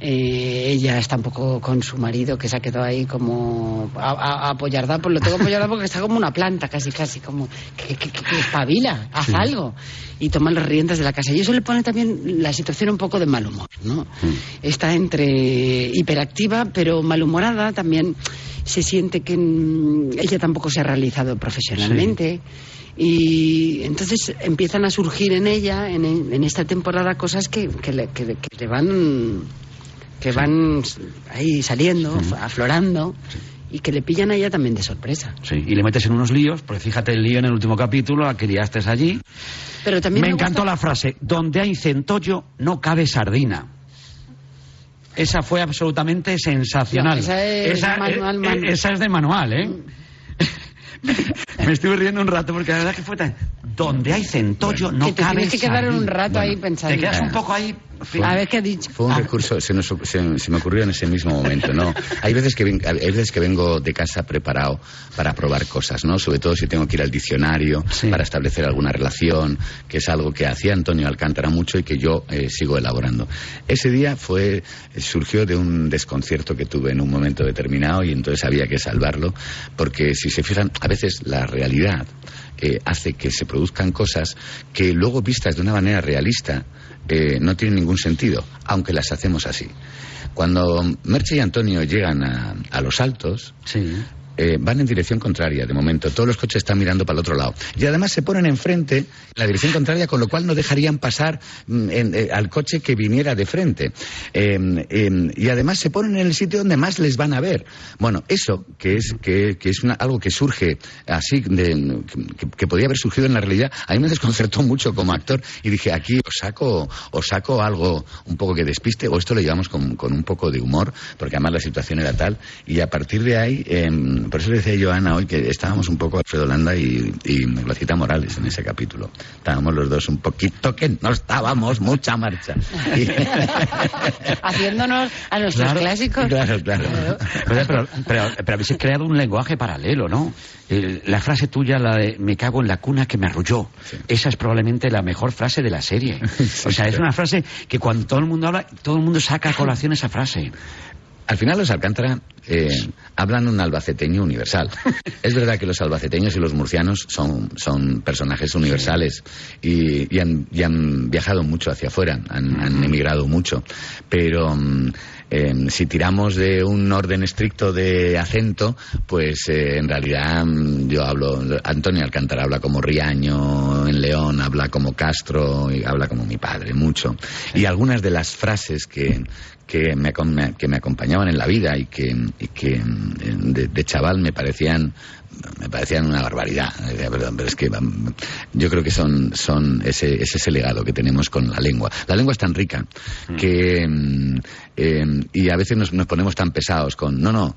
eh, ella está un poco con su marido que se ha quedado ahí como a, a, a apoyardar, pues lo tengo apoyardado porque está como una planta casi, casi, como que, que, que- que espabila, haz algo y toma las riendas de la casa. Y eso le pone también la situación un poco de mal humor, ¿no? Está entre hiperactiva pero malhumorada, también se siente que mm, ella tampoco se ha realizado profesionalmente. Y entonces empiezan a surgir en ella, en, en esta temporada, cosas que, que le, que le- que le van que van ahí saliendo, aflorando, y que le pillan a ella también de sorpresa. Sí, y le metes en unos líos, porque fíjate el lío en el último capítulo, la que liaste allí. Pero también me me encantó gusta- la frase, donde hay centollo no cabe sardina. Esa fue absolutamente sensacional. No, esa es manual, man- eh, esa es de manual, ¿eh? me estuve riendo un rato porque la verdad que fue tan... Donde hay centollo no que te cabe tienes que quedar un rato ahí pensando. Te quedas un poco ahí... A ver qué ha dicho. Fue un recurso, se, nos- se- se me ocurrió en ese mismo momento, ¿no? Hay veces, que ven- hay veces que vengo de casa preparado para probar cosas, ¿no? Sobre todo si tengo que ir al diccionario para establecer alguna relación, que es algo que hacía Antonio Alcántara mucho y que yo eh, sigo elaborando. Ese día fue, surgió de un desconcierto que tuve en un momento determinado y entonces había que salvarlo, porque si se fijan, a veces la realidad eh, hace que se produzcan cosas que luego vistas de una manera realista eh, no tienen ningún sentido, aunque las hacemos así. Cuando Merche y Antonio llegan a, a los altos, eh, van en dirección contraria de momento. Todos los coches están mirando para el otro lado. Y además se ponen enfrente, en la dirección contraria, con lo cual no dejarían pasar mm, en- eh, al coche que viniera de frente. Eh, eh, y además se ponen en el sitio donde más les van a ver. Bueno, eso, que es, que, que es una- algo que surge así, de- que, que podía haber surgido en la realidad, a mí me desconcertó mucho como actor y dije, aquí os saco, os saco algo un poco que despiste, o esto lo llevamos con, con un poco de humor, porque además la situación era tal, y a partir de ahí, em, por eso le decía yo a Ana hoy que estábamos un poco Alfredo Landa y, y Glacita Morales en ese capítulo. Estábamos los dos un poquito que no estábamos mucha marcha. Y- Haciéndonos a nuestros Claro, clásicos. claro, claro. Pero, pero, pero, pero habéis creado un lenguaje paralelo, ¿no? La frase tuya, la de me cago en la cuna que me arrulló, esa es probablemente la mejor frase de la serie. o sea, es una frase que cuando todo el mundo habla, todo el mundo saca a colación esa frase. Al final los Alcántara eh, hablan un albaceteño universal. Es verdad que los albaceteños y los murcianos son, son personajes universales y, y han, y han viajado mucho hacia afuera, han, han emigrado mucho. Pero mm, eh, si tiramos de un orden estricto de acento, pues eh, en realidad mm, yo hablo, Antonio Alcántara habla como Riaño en León, habla como Castro y habla como mi padre, mucho. Y algunas de las frases que, que me, que me acompañaban en la vida y que, y que mm, de, de chaval me parecían me parecían una barbaridad. Perdón, pero es que mm, yo creo que son son ese ese es el legado que tenemos con la lengua. La lengua es tan rica que mm, eh, y a veces nos, nos ponemos tan pesados con no no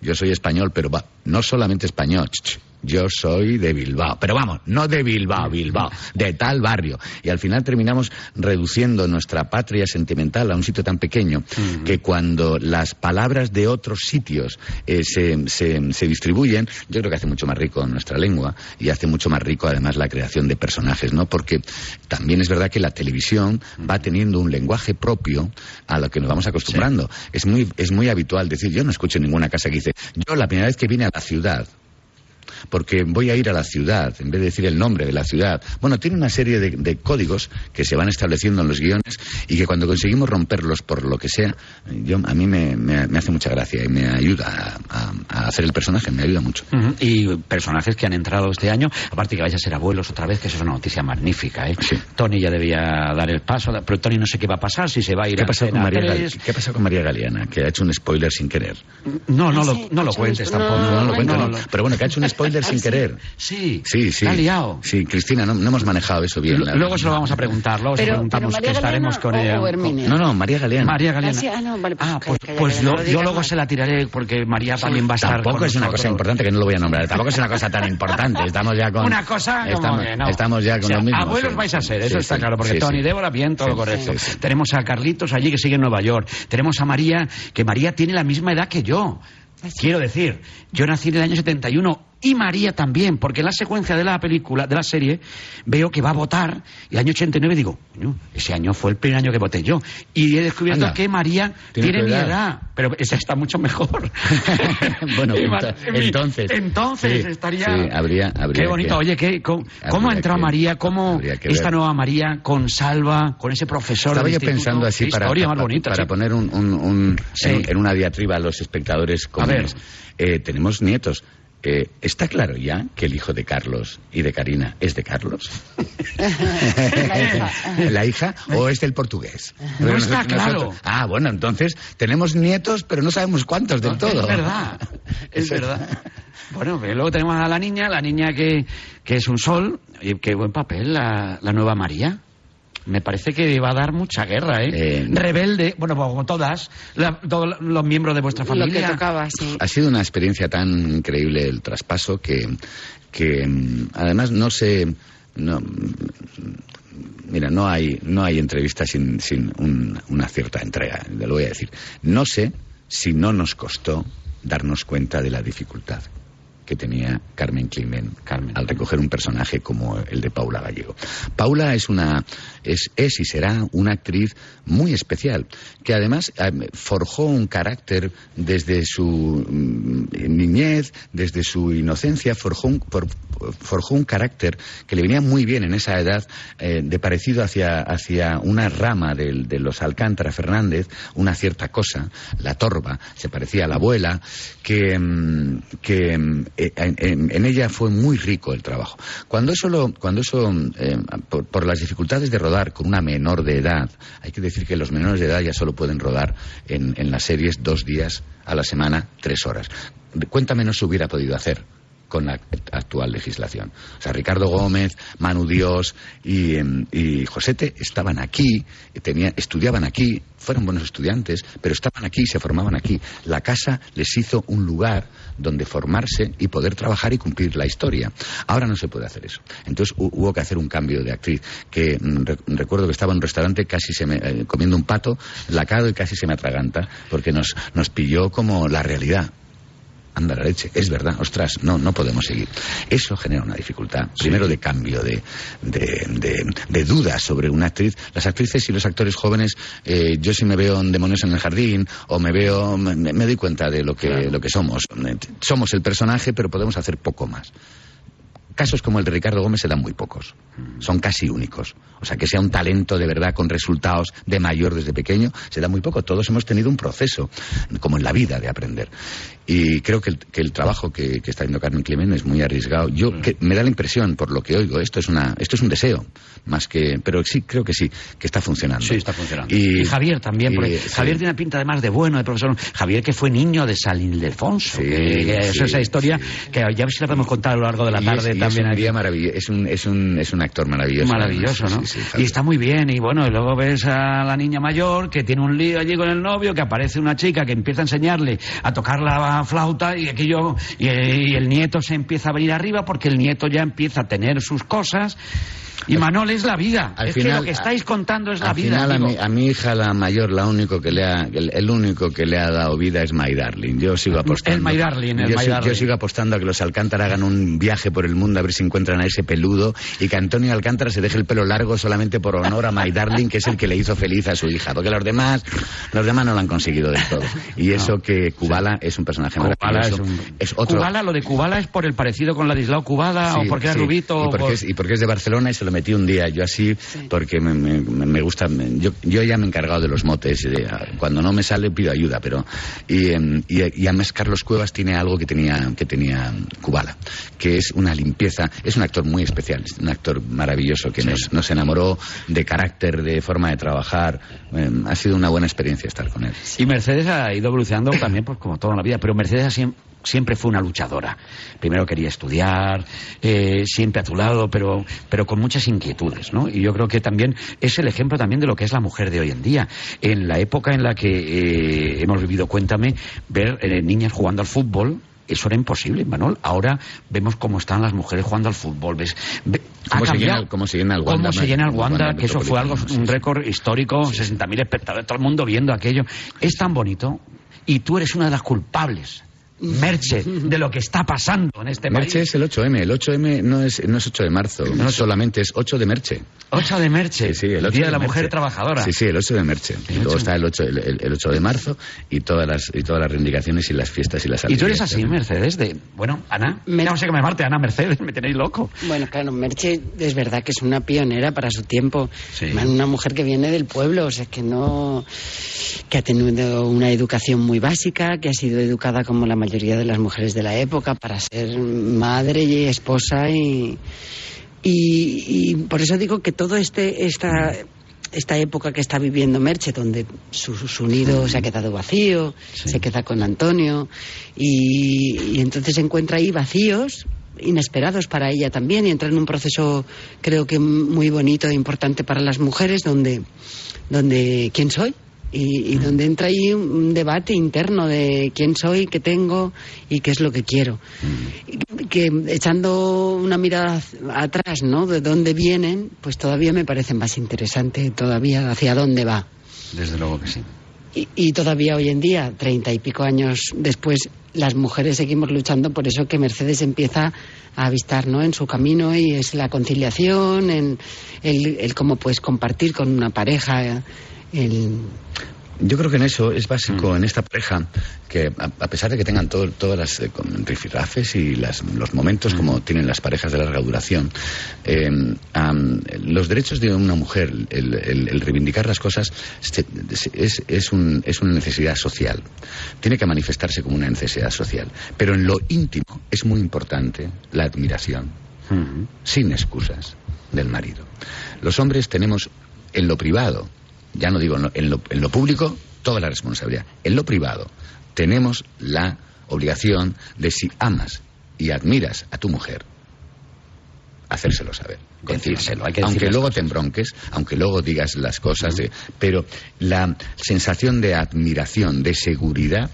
yo soy español pero va, no solamente español ch, yo soy de Bilbao, pero vamos, no de Bilbao, Bilbao, de tal barrio. Y al final terminamos reduciendo nuestra patria sentimental a un sitio tan pequeño que cuando las palabras de otros sitios eh, se, se- se distribuyen, yo creo que hace mucho más rico nuestra lengua y hace mucho más rico además la creación de personajes, ¿no? Porque también es verdad que la televisión va teniendo un lenguaje propio a lo que nos vamos acostumbrando. Es muy, es muy habitual decir, yo no escucho ninguna casa que dice, yo la primera vez que vine a la ciudad, porque voy a ir a la ciudad, en vez de decir el nombre de la ciudad. Bueno, tiene una serie de, códigos que se van estableciendo en los guiones y que cuando conseguimos romperlos por lo que sea, yo, a mí me, me- hace mucha gracia y me ayuda a- a hacer el personaje, me ayuda mucho. Y personajes que han entrado este año, aparte que vais a ser abuelos otra vez, que eso es una noticia magnífica, ¿eh? Tony ya debía dar el paso, pero Tony no sé qué va a pasar, si se va a ir ¿Qué a pasa, con María, 3. Gal- ¿Qué pasa con María Galeana? Que ha hecho un spoiler sin querer. No, no, Ah, lo, no lo cuentes tampoco. No, no lo cuento, no, no. no. Pero bueno, que ha hecho un spoiler sin querer. Sí, Sí, sí. ha liado. Sí, Cristina, no, no hemos manejado eso bien. la- Luego se lo vamos a preguntar, luego se lo Pero, preguntamos pero que María estaremos Galeana con ella. No, no, María Galeana. María Galeana. Ah, ah, no, pues Ah, pues, pues yo, no luego se la tiraré porque María también va a estar. Tampoco con es una cosa importante que no lo voy a nombrar. Tampoco es una cosa tan importante. Estamos ya con. Una cosa como estamos, que no. estamos ya con O sea, lo mismo. Abuelos sí. vais a ser, eso Sí, está sí, claro, porque sí, Tony y Débora, bien, todo Sí, correcto. sí, sí. Tenemos a Carlitos allí que sigue en Nueva York. Tenemos a María, que María tiene la misma edad que yo. Quiero decir, yo nací en el año 71 y María también, porque en la secuencia de la película, de la serie, veo que va a votar y el año 89 digo, "Coño, ese año fue el primer año que voté yo. Y he descubierto Anda. que María Tiene tiene, mi edad. edad, pero esa está mucho mejor. bueno, entonces. Entonces sí, estaría... Sí, habría, habría Qué bonito. que- Oye, ¿qué, cómo, cómo ha entrado María? ¿Cómo esta ver. nueva María con Salva, con ese profesor Estaba yo pensando así para, para, bonita. para sí. poner un, un- un- en, en una diatriba a los espectadores comunes. Eh, tenemos nietos. Eh, ¿Está claro ya que el hijo de Carlos y de Karina es de Carlos? La hija. ¿La hija o es del portugués? No está Nosotros- claro. Ah, bueno, entonces tenemos nietos, pero no sabemos cuántos del todo. Es verdad, es verdad. Bueno, pues luego tenemos a la niña, la niña que, que es un sol, y qué buen papel, la, la nueva María. Me parece que va a dar mucha guerra, ¿eh? Eh, Rebelde, bueno, pues como todas, la- todos los miembros de vuestra Lo que familia. tocaba, sí. Ha sido una experiencia tan increíble el traspaso que, que mm, además no sé. No, mira, no hay, no hay entrevista sin, sin un- una cierta entrega, te lo voy a decir. No sé si no nos costó darnos cuenta de la dificultad que tenía Carmen Climent Carmen. al recoger un personaje como el de Paula Gallego. Paula es una es, es y será una actriz muy especial que además eh, forjó un carácter desde su mm, niñez, desde su inocencia, forjó un, forjó un carácter que le venía muy bien en esa edad eh, de parecido hacia, hacia una rama del- de los Alcántara Fernández, una cierta cosa, la torba, se parecía a la abuela, que, mm, que mm, en, en- ella fue muy rico el trabajo. Cuando eso, lo- cuando eso eh, por, por las dificultades de rodar con una menor de edad, hay que decir que los menores de edad ya solo pueden rodar en, en las series dos días a la semana, tres horas. Cuéntame no se hubiera podido hacer con la actual legislación. O sea, Ricardo Gómez, Manu Dios y, em, y Josete estaban aquí, tenía, estudiaban aquí, fueron buenos estudiantes, pero estaban aquí, se formaban aquí. La casa les hizo un lugar donde formarse y poder trabajar y cumplir la historia. Ahora no se puede hacer eso. Entonces hu- hubo que hacer un cambio de actriz. Que mm, re- recuerdo que estaba en un restaurante casi se me, eh, comiendo un pato lacado y casi se me atraganta porque nos, nos pilló como la realidad. Anda la leche, es verdad, ostras, no, no podemos seguir. Eso genera una dificultad, primero de cambio, de, de, de, de dudas sobre una actriz. Las actrices y los actores jóvenes, eh, yo si me veo en Demonios en el Jardín o me veo, me, me doy cuenta de lo que, lo que somos. Somos el personaje, pero podemos hacer poco más. Casos como el de Ricardo Gómez se dan muy pocos. Son casi únicos. O sea, que sea un talento de verdad con resultados de mayor desde pequeño, se da muy poco. Todos hemos tenido un proceso, como en la vida, de aprender. Y creo que el, que el trabajo que, que está haciendo Carmen Clemen es muy arriesgado. Yo que me da la impresión, por lo que oigo, esto es una, esto es un deseo, más que, pero sí creo que sí, que está funcionando. Sí, está funcionando. Y, Y, Javier también, y- porque sí. Javier tiene pinta además de bueno, de profesor. Javier que fue niño de San Ildefonso, Sí, que, que es sí, esa historia que ya si la podemos contar a lo largo de la Y tarde es, también. es un aquí. día maravilloso, es un, es un, es un actor maravilloso. Maravilloso. ¿no? Sí, sí, y está muy bien, y bueno, y luego ves a la niña mayor que tiene un lío allí con el novio, que aparece una chica que empieza a enseñarle a tocar la flauta y aquello, y el nieto se empieza a venir arriba porque el nieto ya empieza a tener sus cosas. Y Manol es la vida. al es que final- lo que estáis contando es la Al vida. final a mi, a mi hija la mayor, la único que le ha, el, el único que le ha dado vida es My Darling. Yo sigo apostando. El My Darling, el yo, My si- Darling. yo sigo apostando a que los Alcántara hagan un viaje por el mundo a ver si encuentran a ese peludo y que Antonio Alcántara se deje el pelo largo solamente por honor a My Darling, que es el que le hizo feliz a su hija. Porque los demás, los demás no lo han conseguido del todo. Y eso que Kubala es un personaje Kubala maravilloso. es un- Es otro. Kubala, lo de Kubala es por el parecido con Ladislao Kubala Sí, o porque era sí. rubito. Y o porque, por- es, y porque es de Barcelona y se lo metí un día yo así, porque me, me- me gusta. me- yo, yo ya me he encargado de los motes. de- cuando no me sale pido ayuda, pero. Y, em, y, y además Carlos Cuevas tiene algo que tenía, que tenía Kubala, que es una limpieza. Es un actor muy especial, es un actor maravilloso que nos, nos enamoró de carácter, de forma de trabajar. Em, ha sido una buena experiencia estar con él. Y Mercedes ha ido evolucionando también, pues como toda la vida, pero Mercedes ha siem- siempre fue una luchadora. Primero quería estudiar, eh, siempre a tu lado, pero, pero con muchas inquietudes, ¿no? Y yo creo que también es el ejemplo también de lo que es la mujer de hoy en día. En la época en la que eh, hemos vivido, cuéntame, ver eh, niñas jugando al fútbol, eso era imposible, Manuel. Ahora vemos cómo están las mujeres jugando al fútbol. ¿ves? ¿Cómo se, llena, cómo se llena el Wanda? ¿Cómo se llena el Wanda? Wanda que eso fue algo, un sí, sí. récord histórico, 60.000 espectadores, todo el mundo viendo aquello. Es tan bonito y tú eres una de las culpables, Merche, de lo que está pasando en este Merche país. es el 8M. El 8M no es, no es 8 de marzo, no solamente es 8 de Merche. 8 de Merche, Sí, sí, el 8 Día de la Mujer Merche. Trabajadora. Sí, sí, el 8 de Merche. Y luego está el 8, el, el- el 8 de marzo y todas las y todas las reivindicaciones y las fiestas y las Y tú eres alegrías así, también. Mercedes, de... Bueno, Ana, Me- no sé qué me marte, Ana Mercedes, me tenéis loco. Bueno, claro, Merche es verdad que es una pionera para su tiempo. Sí. Una mujer que viene del pueblo, o sea, que no. que ha tenido una educación muy básica, que ha sido educada como la mayoría de las mujeres de la época para ser madre y esposa y. y, y por eso digo que todo este. esta esta época que está viviendo Merche, donde su, su nido se ha quedado vacío, se queda con Antonio, y, y entonces se encuentra ahí vacíos, inesperados para ella también, y entra en un proceso creo que muy bonito e importante para las mujeres, donde, donde quién soy, y, y donde entra ahí un debate interno de quién soy, qué tengo y qué es lo que quiero. Y Que echando una mirada atrás, ¿no? De dónde vienen, pues todavía me parece más interesante todavía hacia dónde va. Desde luego que sí. Y, y todavía hoy en día, treinta y pico años después, las mujeres seguimos luchando por eso que Mercedes empieza a avistar ¿no? en su camino y es la conciliación, en el, el cómo puedes compartir con una pareja. El... Yo creo que en eso es Mm. básico en esta pareja que a, a pesar de que tengan todo- todas las eh, rifirrafes y las- los Mm. momentos como tienen las parejas de larga duración, eh, am, los derechos de una mujer, el, el- el reivindicar las cosas se- es, es un- es una necesidad social. Tiene que manifestarse como una necesidad social. Pero en lo íntimo es muy importante la admiración, sin excusas, del marido. Los hombres tenemos en lo privado, ya no digo en lo, en lo- en lo público, toda la responsabilidad. En lo privado tenemos la obligación de si amas y admiras a tu mujer, hacérselo saber. Decírselo, hay que aunque luego te embronques, aunque luego digas las cosas, de, pero la sensación de admiración, de seguridad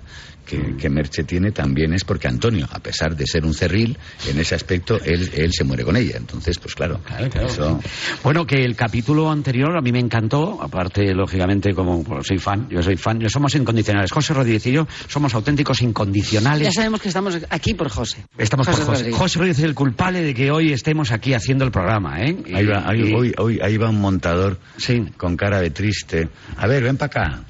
que, que Merche tiene también es porque Antonio, a pesar de ser un cerril, en ese aspecto él, él se muere con ella. Entonces, pues claro, eso... Bueno, que el capítulo anterior a mí me encantó, aparte, lógicamente, como soy fan, yo soy fan, yo somos incondicionales. José Rodríguez y yo somos auténticos incondicionales. Ya sabemos que estamos aquí por José. Estamos por José. Rodríguez. José Rodríguez es el culpable de que hoy estemos aquí haciendo el programa, ¿eh? Ahí va, ahí, Y- hoy, hoy- ahí va un montador con cara de triste. A ver, ven para acá.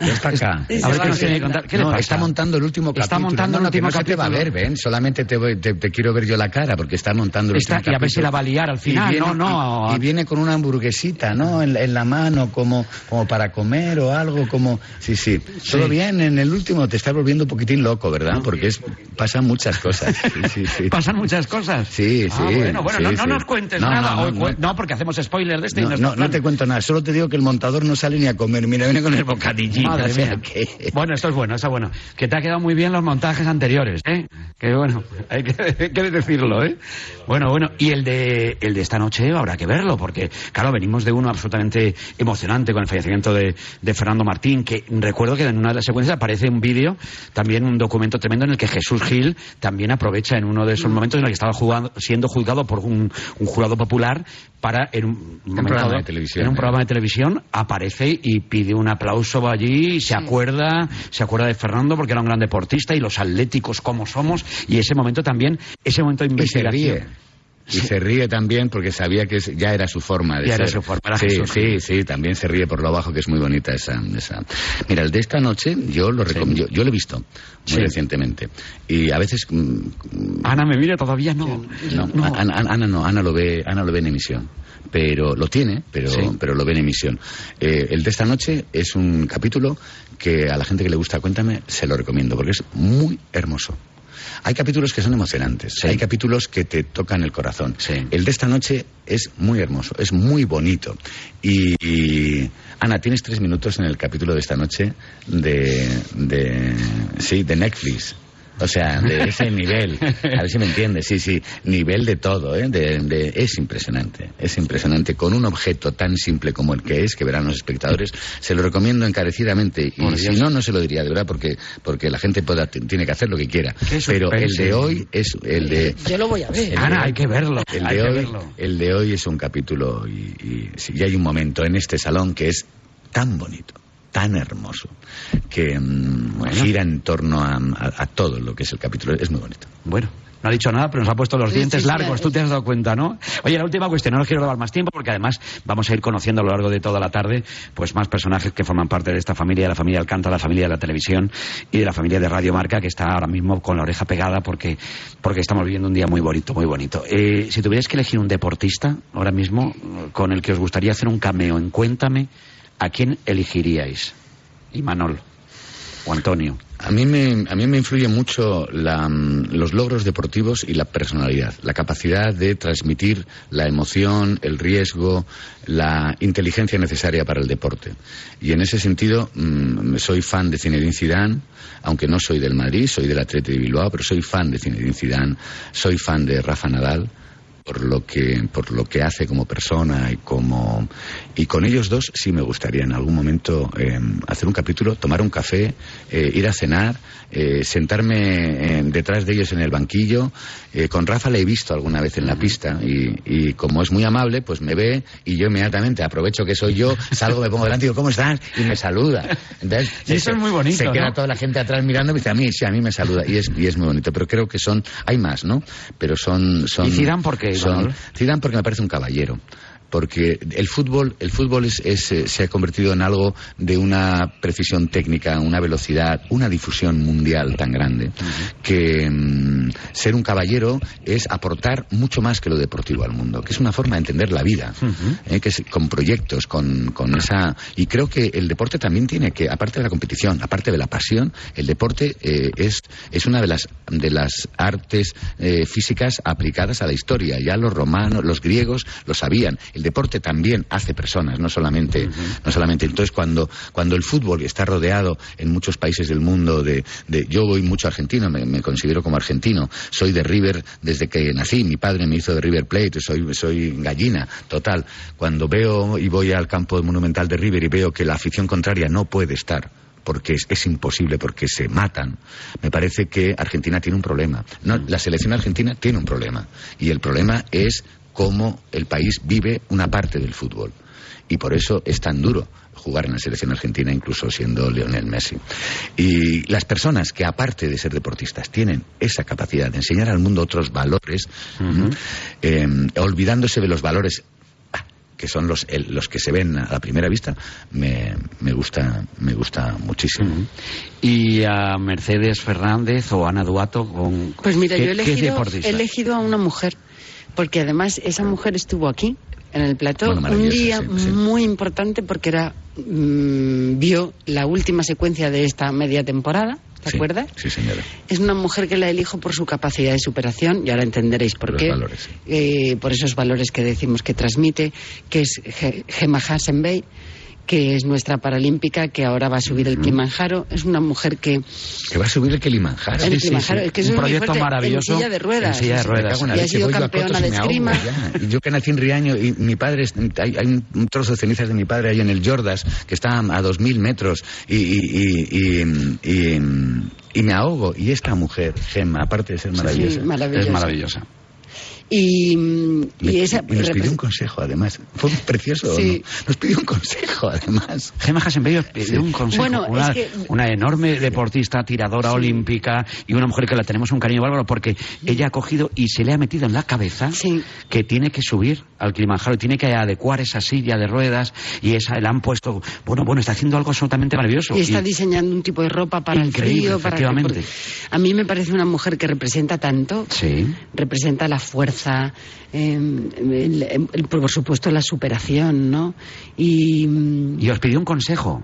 Ven para acá. A ver, ¿qué nos tiene que contar? ¿Qué le No, pasa? está montando el último Está capítulo. montando No, el no, que último no se te va a capítulo. ver, ven. Solamente te, voy- te- te quiero ver yo la cara porque está montando el Está- último y a ver si capítulo. la va a liar al final. Viene, No, no. Y, y viene con una hamburguesita, ¿no? En, la- en la mano, como, como para comer o algo, como... Sí, sí. Todo bien, en el último te estás volviendo un poquitín loco, ¿verdad? Porque es, pasan muchas cosas. Sí, sí, sí. ¿Pasan muchas cosas? Sí, Ah, sí. bueno, bueno, no, nos cuentes nada. no, Hoy no, porque hacemos spoiler de este y No, no, no te cuento nada, solo te digo que el montador no sale ni a comer. Mira, viene con el bocadillín. Madre o sea mía. que- Bueno, esto es bueno, está bueno. Que te ha quedado muy bien los montajes anteriores, ¿eh? Que bueno, hay que, hay que decirlo, ¿eh? Bueno, bueno, y el de, el de esta noche habrá que verlo, porque, claro, venimos de uno absolutamente emocionante con el fallecimiento de, de Fernando Martín, que recuerdo que en una de las secuencias aparece un vídeo, también un documento tremendo en el que Jesús Gil también aprovecha en uno de esos momentos en el que estaba jugando- siendo juzgado por un, un jurado popular para, en un, programa de televisión, en un ¿eh? programa de televisión, aparece y pide un aplauso allí, se acuerda, se acuerda de Fernando porque era un gran deportista y los atléticos como somos, y ese momento también, ese momento de Y se investigación. Y se ríe también porque sabía que es- ya era su forma de Ya era ser. su forma, era sí, Jesús sí, sí, también se ríe por lo bajo, que es muy bonita esa... esa. Mira, el de esta noche yo lo recom- yo, yo lo he visto muy Sí. recientemente. Y a veces... mm, Ana me mira, todavía no. No, Ana, Ana- Ana no, Ana lo ve, Ana lo ve en emisión. Pero lo tiene, pero, Sí. pero lo ve en emisión. Eh, el de esta noche es un capítulo que a la gente que le gusta Cuéntame se lo recomiendo porque es muy hermoso. Hay capítulos que son emocionantes, hay capítulos que te tocan el corazón. El de esta noche es muy hermoso, es muy bonito. Y, y, Ana, tienes tres minutos en el capítulo de esta noche de, de sí, de Netflix. O sea, de ese nivel. A ver si me entiendes. Sí, sí. Nivel de todo, ¿eh? De, de- es impresionante. Es impresionante. Con un objeto tan simple como el que es, que verán los espectadores, se lo recomiendo encarecidamente. Y si no, no se lo diría, de verdad, porque, porque la gente pueda, tiene que hacer lo que quiera. Pero el de hoy es el de. Yo lo voy a ver. Ana, hay que verlo, El hay de, que hoy, verlo. el de hoy es un capítulo y, y, sí, y hay un momento en este salón que es tan bonito, tan hermoso, que mm, gira en torno a, a- a todo lo que es el capítulo. Es muy bonito. Bueno. No ha dicho nada, pero nos ha puesto los Sí, dientes sí, sí, largos, sí. tú te has dado cuenta, ¿no? Oye, la última cuestión, no os quiero robar más tiempo porque además vamos a ir conociendo a lo largo de toda la tarde pues más personajes que forman parte de esta familia, la familia Alcántara, la familia de la televisión y de la familia de Radio Marca que está ahora mismo con la oreja pegada porque, porque estamos viviendo un día muy bonito, muy bonito. Eh, si tuvierais que elegir un deportista ahora mismo con el que os gustaría hacer un cameo en Cuéntame, ¿a quién elegiríais? Y Manol o Antonio. A mí me, a mí me influye mucho la, mm, los logros deportivos y la personalidad, la capacidad de transmitir la emoción, el riesgo, la inteligencia necesaria para el deporte. Y en ese sentido, mm, soy fan de Zinedine Zidane, aunque no soy del Madrid, soy del Atleti de Bilbao, pero soy fan de Zinedine Zidane, soy fan de Rafa Nadal por lo que por lo que hace como persona y como y con ellos dos sí me gustaría en algún momento eh, hacer un capítulo tomar un café eh, ir a cenar eh, sentarme eh, detrás de ellos en el banquillo. Eh, con Rafa le he visto alguna vez en la pista y, y como es muy amable pues me ve y yo inmediatamente aprovecho que soy yo salgo me pongo delante y digo ¿cómo estás? y me saluda. Entonces, Y eso se- es muy bonito, se queda toda la gente atrás mirando y dice a mí sí a mí me saluda y es y es muy bonito pero creo que son hay más ¿no? pero son son ¿Y Zidane por Zidane. Porque me parece un caballero porque el fútbol el fútbol es, es, eh, se ha convertido en algo de una precisión técnica una velocidad una difusión mundial tan grande que mm, ser un caballero es aportar mucho más que lo deportivo al mundo que es una forma de entender la vida eh, que es con proyectos con, con esa y creo que el deporte también tiene que aparte de la competición aparte de la pasión el deporte eh, es es una de las de las artes eh, físicas aplicadas a la historia. Ya los romanos los griegos lo sabían. el el deporte también hace personas, no solamente, no solamente. Entonces, cuando, cuando el fútbol está rodeado en muchos países del mundo de, de yo voy mucho a Argentina, me, me considero como argentino, soy de River desde que nací, mi padre me hizo de River Plate, soy, soy gallina, total. Cuando veo y voy al campo monumental de River y veo que la afición contraria no puede estar porque es, es, imposible, porque se matan. Me parece que Argentina tiene un problema. No, la selección argentina tiene un problema. Y el problema es cómo el país vive una parte del fútbol. Y por eso es tan duro jugar en la selección argentina, incluso siendo Lionel Messi. Y las personas que, aparte de ser deportistas, tienen esa capacidad de enseñar al mundo otros valores, uh -huh. eh, olvidándose de los valores que son los, el, los que se ven a la primera vista, me, me gusta, me gusta muchísimo. Uh -huh. ¿Y a Mercedes Fernández o Ana Duato? Con, pues mira, ¿qué, yo he elegido, he elegido a una mujer, porque además esa mujer estuvo aquí, en el plató, bueno, un día sí, sí. muy importante porque era mmm, vio la última secuencia de esta media temporada. ¿Te sí, acuerdas? Sí, señora. Es una mujer que la elijo por su capacidad de superación y ahora entenderéis por qué. Valores, eh, por esos valores que decimos que transmite, que es Gemma Hasenbey que es nuestra paralímpica, que ahora va a subir el Kilimanjaro. Es una mujer que... Que va a subir el Kilimanjaro. El Kilimanjaro. Es que es un proyecto fuerte, maravilloso. En silla de ruedas. En silla de ruedas. Y ha sido campeona de esgrima. Yo que nací en Riaño y mi padre, hay, hay, un trozo de cenizas de mi padre ahí en el Jordas, que está a dos mil metros, y, y, y, y, me ahogo. Y esta mujer, Gemma, aparte de ser maravillosa, sí, maravillosa. es maravillosa. Y, y, esa, y nos pidió un consejo, además. Fue precioso. Sí. ¿no? Nos pidió un consejo, además. Gemma Hasenbey os pidió sí. un consejo. Bueno, una, es que... una, enorme deportista, tiradora sí. olímpica y una mujer que la tenemos un cariño bárbaro porque ella ha cogido y se le ha metido en la cabeza que tiene que subir al Kilimanjaro, tiene que adecuar esa silla de ruedas y esa le han puesto. Bueno, bueno, está haciendo algo absolutamente maravilloso. Y está y... diseñando un tipo de ropa para Increíble, el frío. Efectivamente. Para que, a mí me parece una mujer que representa tanto. Sí. Representa la fuerza. Eh, el, el, el, por supuesto la superación, ¿no? Y, y os pidió un consejo.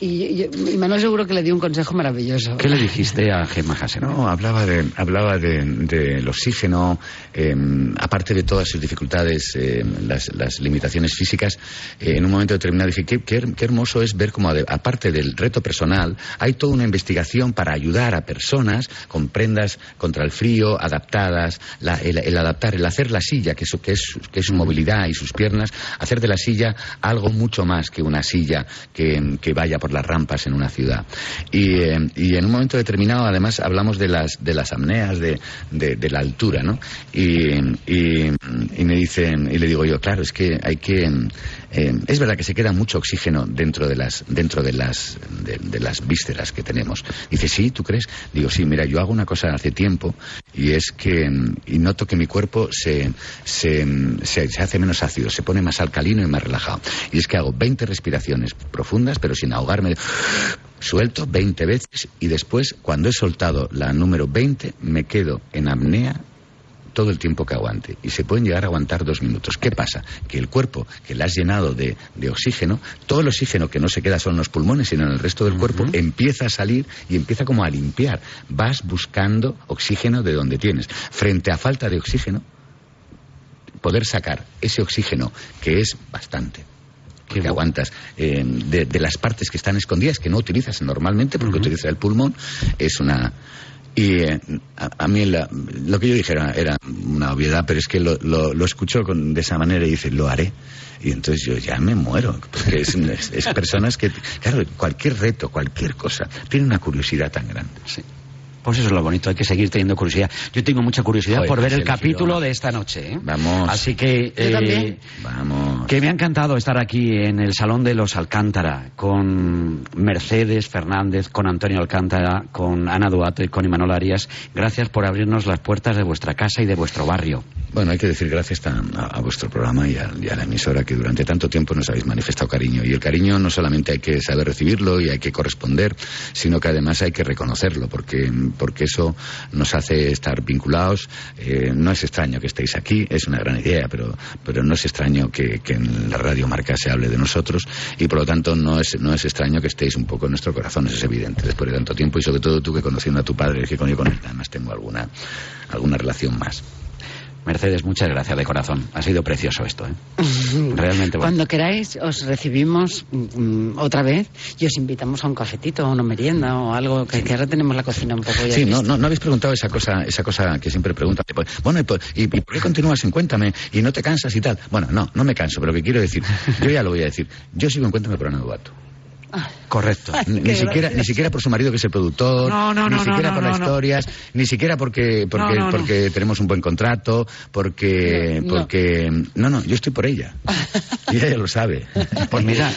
Y, y, y, Manuel seguro que le dio un consejo maravilloso. ¿Qué le dijiste a Gemma Hasen? No, hablaba de, hablaba de, del oxígeno, eh, aparte de todas sus dificultades, eh, las, las, limitaciones físicas, eh, en un momento determinado dije, qué, qué, qué hermoso es ver cómo, aparte del reto personal, hay toda una investigación para ayudar a personas con prendas contra el frío, adaptadas, la, el, el, adaptar, el hacer la silla, que es, que, es, que es su movilidad y sus piernas, hacer de la silla algo mucho más que una silla que, que vaya por las rampas en una ciudad. Y, eh, y, en un momento determinado, además, hablamos de las, de las apneas, de, de, la altura, ¿no? Y, y, y, me dicen, y le digo yo, claro, es que hay que. Eh, es verdad que se queda mucho oxígeno dentro de las, dentro de las, de, las vísceras que tenemos. Dice, sí, ¿tú crees? Digo, sí, mira, yo hago una cosa hace tiempo y es que. Y noto que mi cuerpo se, se, se, se hace menos ácido, se pone más alcalino y más relajado. Y es que hago 20 respiraciones profundas, pero sin ahogar me suelto 20 veces y después, cuando he soltado la número 20, me quedo en apnea todo el tiempo que aguante. Y se pueden llegar a aguantar dos minutos. ¿Qué pasa? Que el cuerpo que le has llenado de, de oxígeno, todo el oxígeno que no se queda solo en los pulmones, sino en el resto del uh -huh. cuerpo, empieza a salir y empieza como a limpiar. Vas buscando oxígeno de donde tienes. Frente a falta de oxígeno, poder sacar ese oxígeno, que es bastante, que aguantas eh, de, de, las partes que están escondidas que no utilizas normalmente porque uh -huh. utilizas el pulmón es una y eh, a, mí la, lo que yo dije era, una obviedad pero es que lo, lo, lo escuchó con, de esa manera y dice lo haré y entonces yo ya me muero porque es, es, es personas que claro cualquier reto cualquier cosa tiene una curiosidad tan grande. Sí pues eso es lo bonito, hay que seguir teniendo curiosidad. Yo tengo mucha curiosidad Joder, por ver el capítulo de esta noche. ¿eh? Vamos. Así que. Eh, Vamos. Que me ha encantado estar aquí en el Salón de los Alcántara con Mercedes Fernández, con Antonio Alcántara, con Ana Duato y con Imanol Arias. Gracias por abrirnos las puertas de vuestra casa y de vuestro barrio. Bueno, hay que decir gracias a, a, a vuestro programa y a, y a, la emisora que durante tanto tiempo nos habéis manifestado cariño. Y el cariño no solamente hay que saber recibirlo y hay que corresponder, sino que además hay que reconocerlo, porque porque eso nos hace estar vinculados. Eh, no es extraño que estéis aquí, es una gran idea, pero, pero no es extraño que, en la radio marca se hable de nosotros y por lo tanto no es, no es extraño que estéis un poco en nuestro corazón, eso es evidente, después de tanto tiempo y sobre todo tú que conociendo a tu padre, que con, yo con él además tengo alguna, alguna relación más. Mercedes, muchas gracias de corazón. Ha sido precioso esto, ¿eh? Realmente bueno. Cuando queráis, os recibimos mm, otra vez y os invitamos a un cafetito, a una merienda o algo, que, que ahora tenemos la cocina un poco ya Sí, no, no, no habéis preguntado esa cosa, esa cosa que siempre preguntan. Bueno, ¿y por, y- y por qué continúas en Cuéntame? ¿Y no te cansas y tal? Bueno, no, no me canso, pero lo que quiero decir, yo ya lo voy a decir. Yo sigo en Cuéntame por Ana Duato. Correcto. Ni, ni siquiera, ni siquiera por su marido que es el productor, No, no, ni no, siquiera no, por no, las historias, ni siquiera porque porque, porque tenemos un buen contrato, porque No, no. porque no, no, yo estoy por ella. y ella ya lo sabe. Pues mira,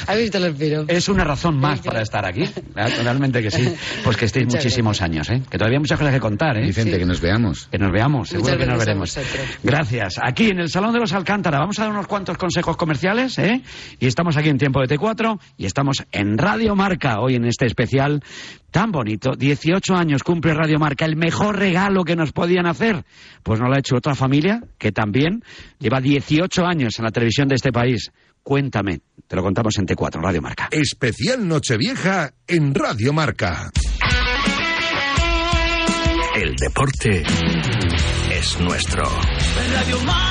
es una razón más para estar aquí. Realmente que sí. Pues que estéis muchísimos años, ¿eh? Que todavía hay muchas cosas que contar, ¿eh? Vicente, que nos veamos. Que nos veamos, seguro que nos veremos. Gracias. Aquí en el Salón de los Alcántara vamos a dar unos cuantos consejos comerciales, ¿eh? Y estamos aquí en Tiempo de T4 y estamos en Radio Marca hoy en este especial tan bonito. 18 años cumple Radio Marca, el mejor regalo que nos podían hacer. Pues no lo ha hecho otra familia que también lleva 18 años en la televisión de este país. Cuéntame, te lo contamos en T4, Radio Marca. Especial Nochevieja en Radio Marca. El deporte es nuestro. Radio Marca.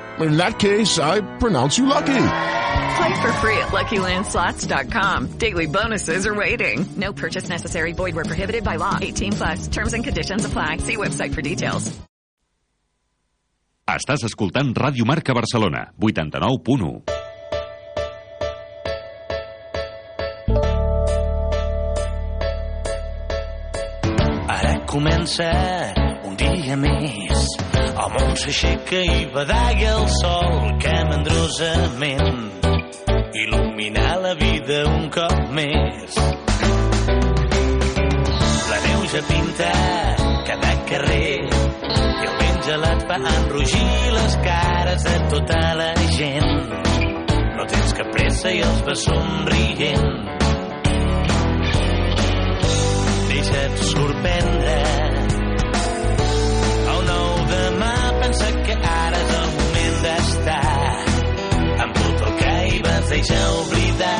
In that case, I pronounce you lucky. Play for free at LuckyLandSlots.com. Daily bonuses are waiting. No purchase necessary. Void where prohibited by law. 18 plus. Terms and conditions apply. See website for details. Estàs escoltant Ràdio Marca Barcelona, 89.1. Ara comença un dia més. El món s'aixeca i badalla el sol que mandrosament il·lumina la vida un cop més. La neu ja pinta cada carrer i el vent gelat fa enrogir les cares de tota la gent. No tens cap pressa i els vas somrient. Deixa't sorprendre. Vas deixar oblidar.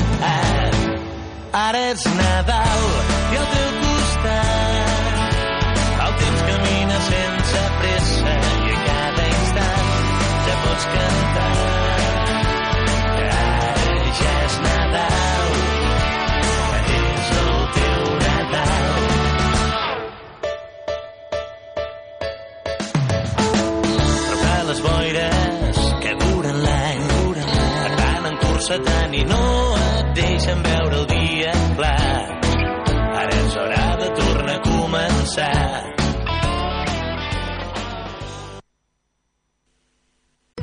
Ara és Nadal i al teu costat. El temps camina sense pressa i a cada instant ja pots cantar. Ara ja boires van encursetant i no et deixen veure el dia clar. Ara és hora de tornar a començar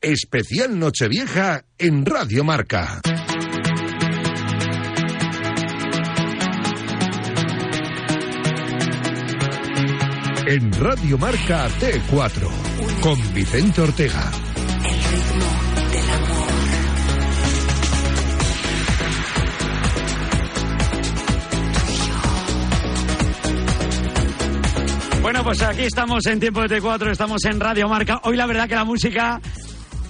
Especial Nochevieja en Radio Marca. En Radio Marca T4 con Vicente Ortega. Bueno, pues aquí estamos en tiempo de T4, estamos en Radio Marca. Hoy la verdad que la música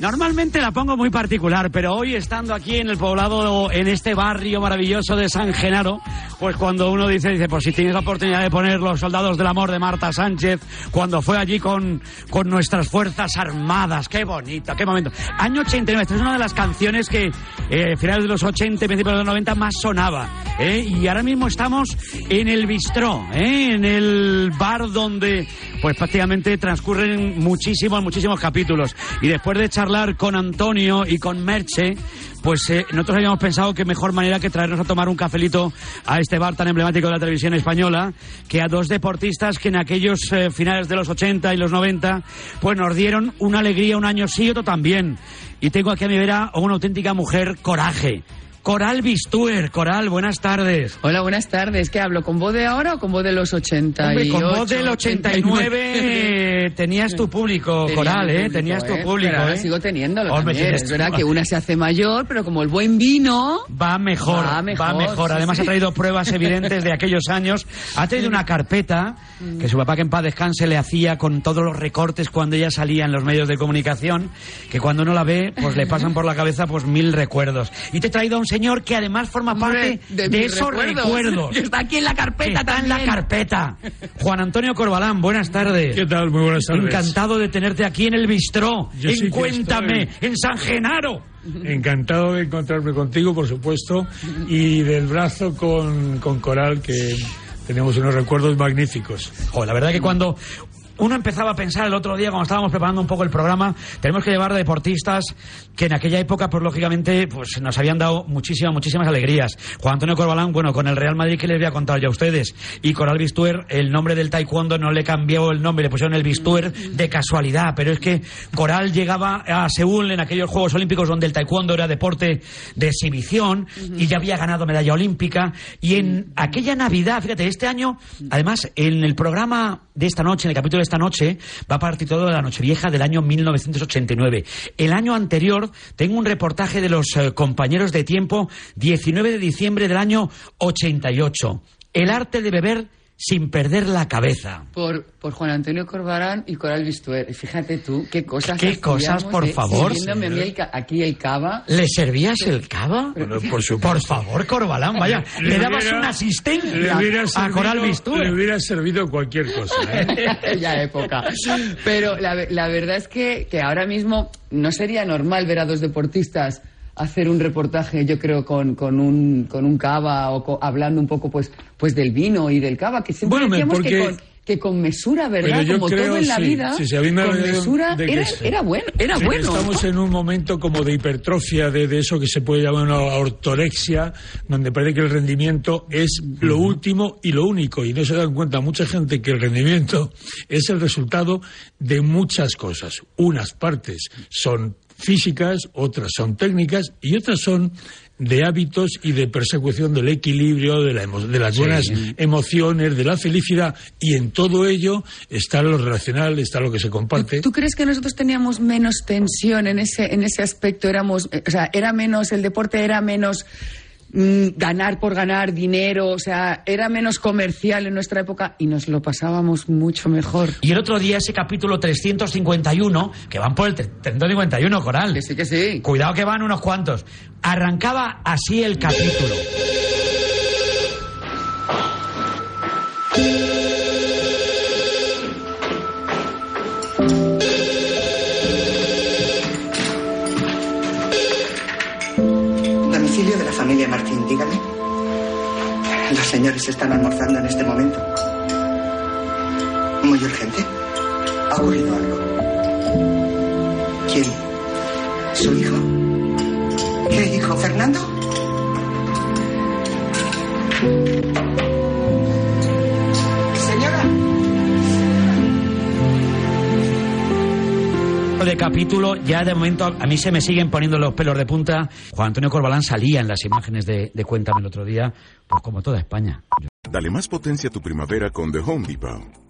Normalmente la pongo muy particular, pero hoy estando aquí en el poblado, en este barrio maravilloso de San Genaro, pues cuando uno dice, dice, pues si tienes la oportunidad de poner Los Soldados del Amor de Marta Sánchez, cuando fue allí con, con nuestras Fuerzas Armadas, qué bonito, qué momento. Año 89, esta es una de las canciones que eh, finales de los 80, principios de los 90 más sonaba. ¿eh? Y ahora mismo estamos en el bistró, ¿eh? en el bar donde pues prácticamente transcurren muchísimos, muchísimos capítulos. Y después de charlar con Antonio y con Merche, pues eh, nosotros habíamos pensado que mejor manera que traernos a tomar un cafelito a este bar tan emblemático de la televisión española, que a dos deportistas que en aquellos eh, finales de los 80 y los 90, pues nos dieron una alegría un año sí y otro también. Y tengo aquí a mi vera una auténtica mujer coraje. Coral Bistuer. Coral, buenas tardes. Hola, buenas tardes. ¿Qué hablo? ¿Con voz de ahora o con voz de los 80? Hombre, con voz del 89 tenías tu público, Tenía Coral, ¿eh? público, Tenías tu ¿eh? público, Pero ahora ¿eh? sigo teniéndolo Hombre, también. Es verdad que una se hace mayor, pero como el buen vino... Va mejor, Va va mejor, mejor. sí, Además sí. ha traído pruebas evidentes de aquellos años. Ha traído una carpeta que su papá que en paz descanse le hacía con todos los recortes cuando ella salía en los medios de comunicación, que cuando uno la ve, pues le pasan por la cabeza pues mil recuerdos. Y te he traído un señor que además forma parte de, esos recuerdos. recuerdos. Que está aquí en la carpeta Está en la carpeta. Juan Antonio Corbalán, buenas tardes. ¿Qué tal? Muy buenas tardes. Encantado de tenerte aquí en el bistró. Yo en Cuéntame, estoy. en San Genaro. Encantado de encontrarme contigo, por supuesto, y del brazo con, con Coral, que tenemos unos recuerdos magníficos. Jo, la verdad que cuando uno empezaba a pensar el otro día, cuando estábamos preparando un poco el programa, tenemos que llevar deportistas que en aquella época, pues lógicamente, pues nos habían dado muchísimas, muchísimas alegrías. Juan Antonio Corbalán, bueno, con el Real Madrid que les voy a contar yo a ustedes, y Coral Bistuer, el nombre del taekwondo no le cambió el nombre, le pusieron el Bistuer de casualidad, pero es que Coral llegaba a Seúl en aquellos Juegos Olímpicos donde el taekwondo era deporte de exhibición y ya había ganado medalla olímpica, y en aquella Navidad, fíjate, este año, además, en el programa de esta noche, en el capítulo de esta noche, va a partir todo de la Nochevieja del año 1989. El año anterior tengo un reportaje de los eh, compañeros de tiempo, 19 de diciembre del año 88. El arte de beber sin perder la cabeza. Por, por Juan Antonio Corbarán y Coral Bistuer. Fíjate tú, qué cosas ¿Qué cosas, por eh, favor? el aquí el cava. ¿Le servías el cava? por Por favor, Corbalán, vaya. Le, dabas hubiera- una asistencia le hubiera a Coral servido- Bistuer. Le hubiera servido cualquier cosa. ¿eh? aquella época. Pero la, ve- la verdad es que, que ahora mismo no sería normal ver a dos deportistas hacer un reportaje, yo creo, con, con, un, con un cava o hablando un poco pues, pues del vino y del cava, que siempre Bueno, que, con, que con mesura, ¿verdad? Como creo, todo en la sí, vida, sí, sí, a mí me ha con mesura de que era, era bueno. Era bueno Estamos en un momento como de hipertrofia, de, de eso que se puede llamar una ortorexia, donde parece que el rendimiento es lo último y lo único. Y no se dan cuenta mucha gente que el rendimiento es el resultado de muchas cosas. Unas partes son físicas, otras son técnicas y otras son de hábitos y de persecución del equilibrio, de, la emo- de las Sí. buenas emociones, de la felicidad, y en todo ello está lo relacional, está lo que se comparte. ¿Tú crees que nosotros teníamos menos tensión en ese, en ese aspecto? Éramos, eh, o sea, era menos, el deporte era menos ganar por ganar dinero, o sea, era menos comercial en nuestra época y nos lo pasábamos mucho mejor. Y el otro día ese capítulo 351, que van por el 351, Coral. Que sí, que sí. Cuidado que van unos cuantos. Arrancaba así el capítulo. Dígame. Los señores están almorzando en este momento. Muy urgente. ¿Ha ocurrido algo? ¿Quién? ¿Su hijo? ¿Qué hijo? ¿Fernando? De capítulo, ya de momento a mí se me siguen poniendo los pelos de punta. Juan Antonio Corbalán salía en las imágenes de, de Cuéntame el otro día, pues como toda España. Dale más potencia a tu primavera con The Home Depot.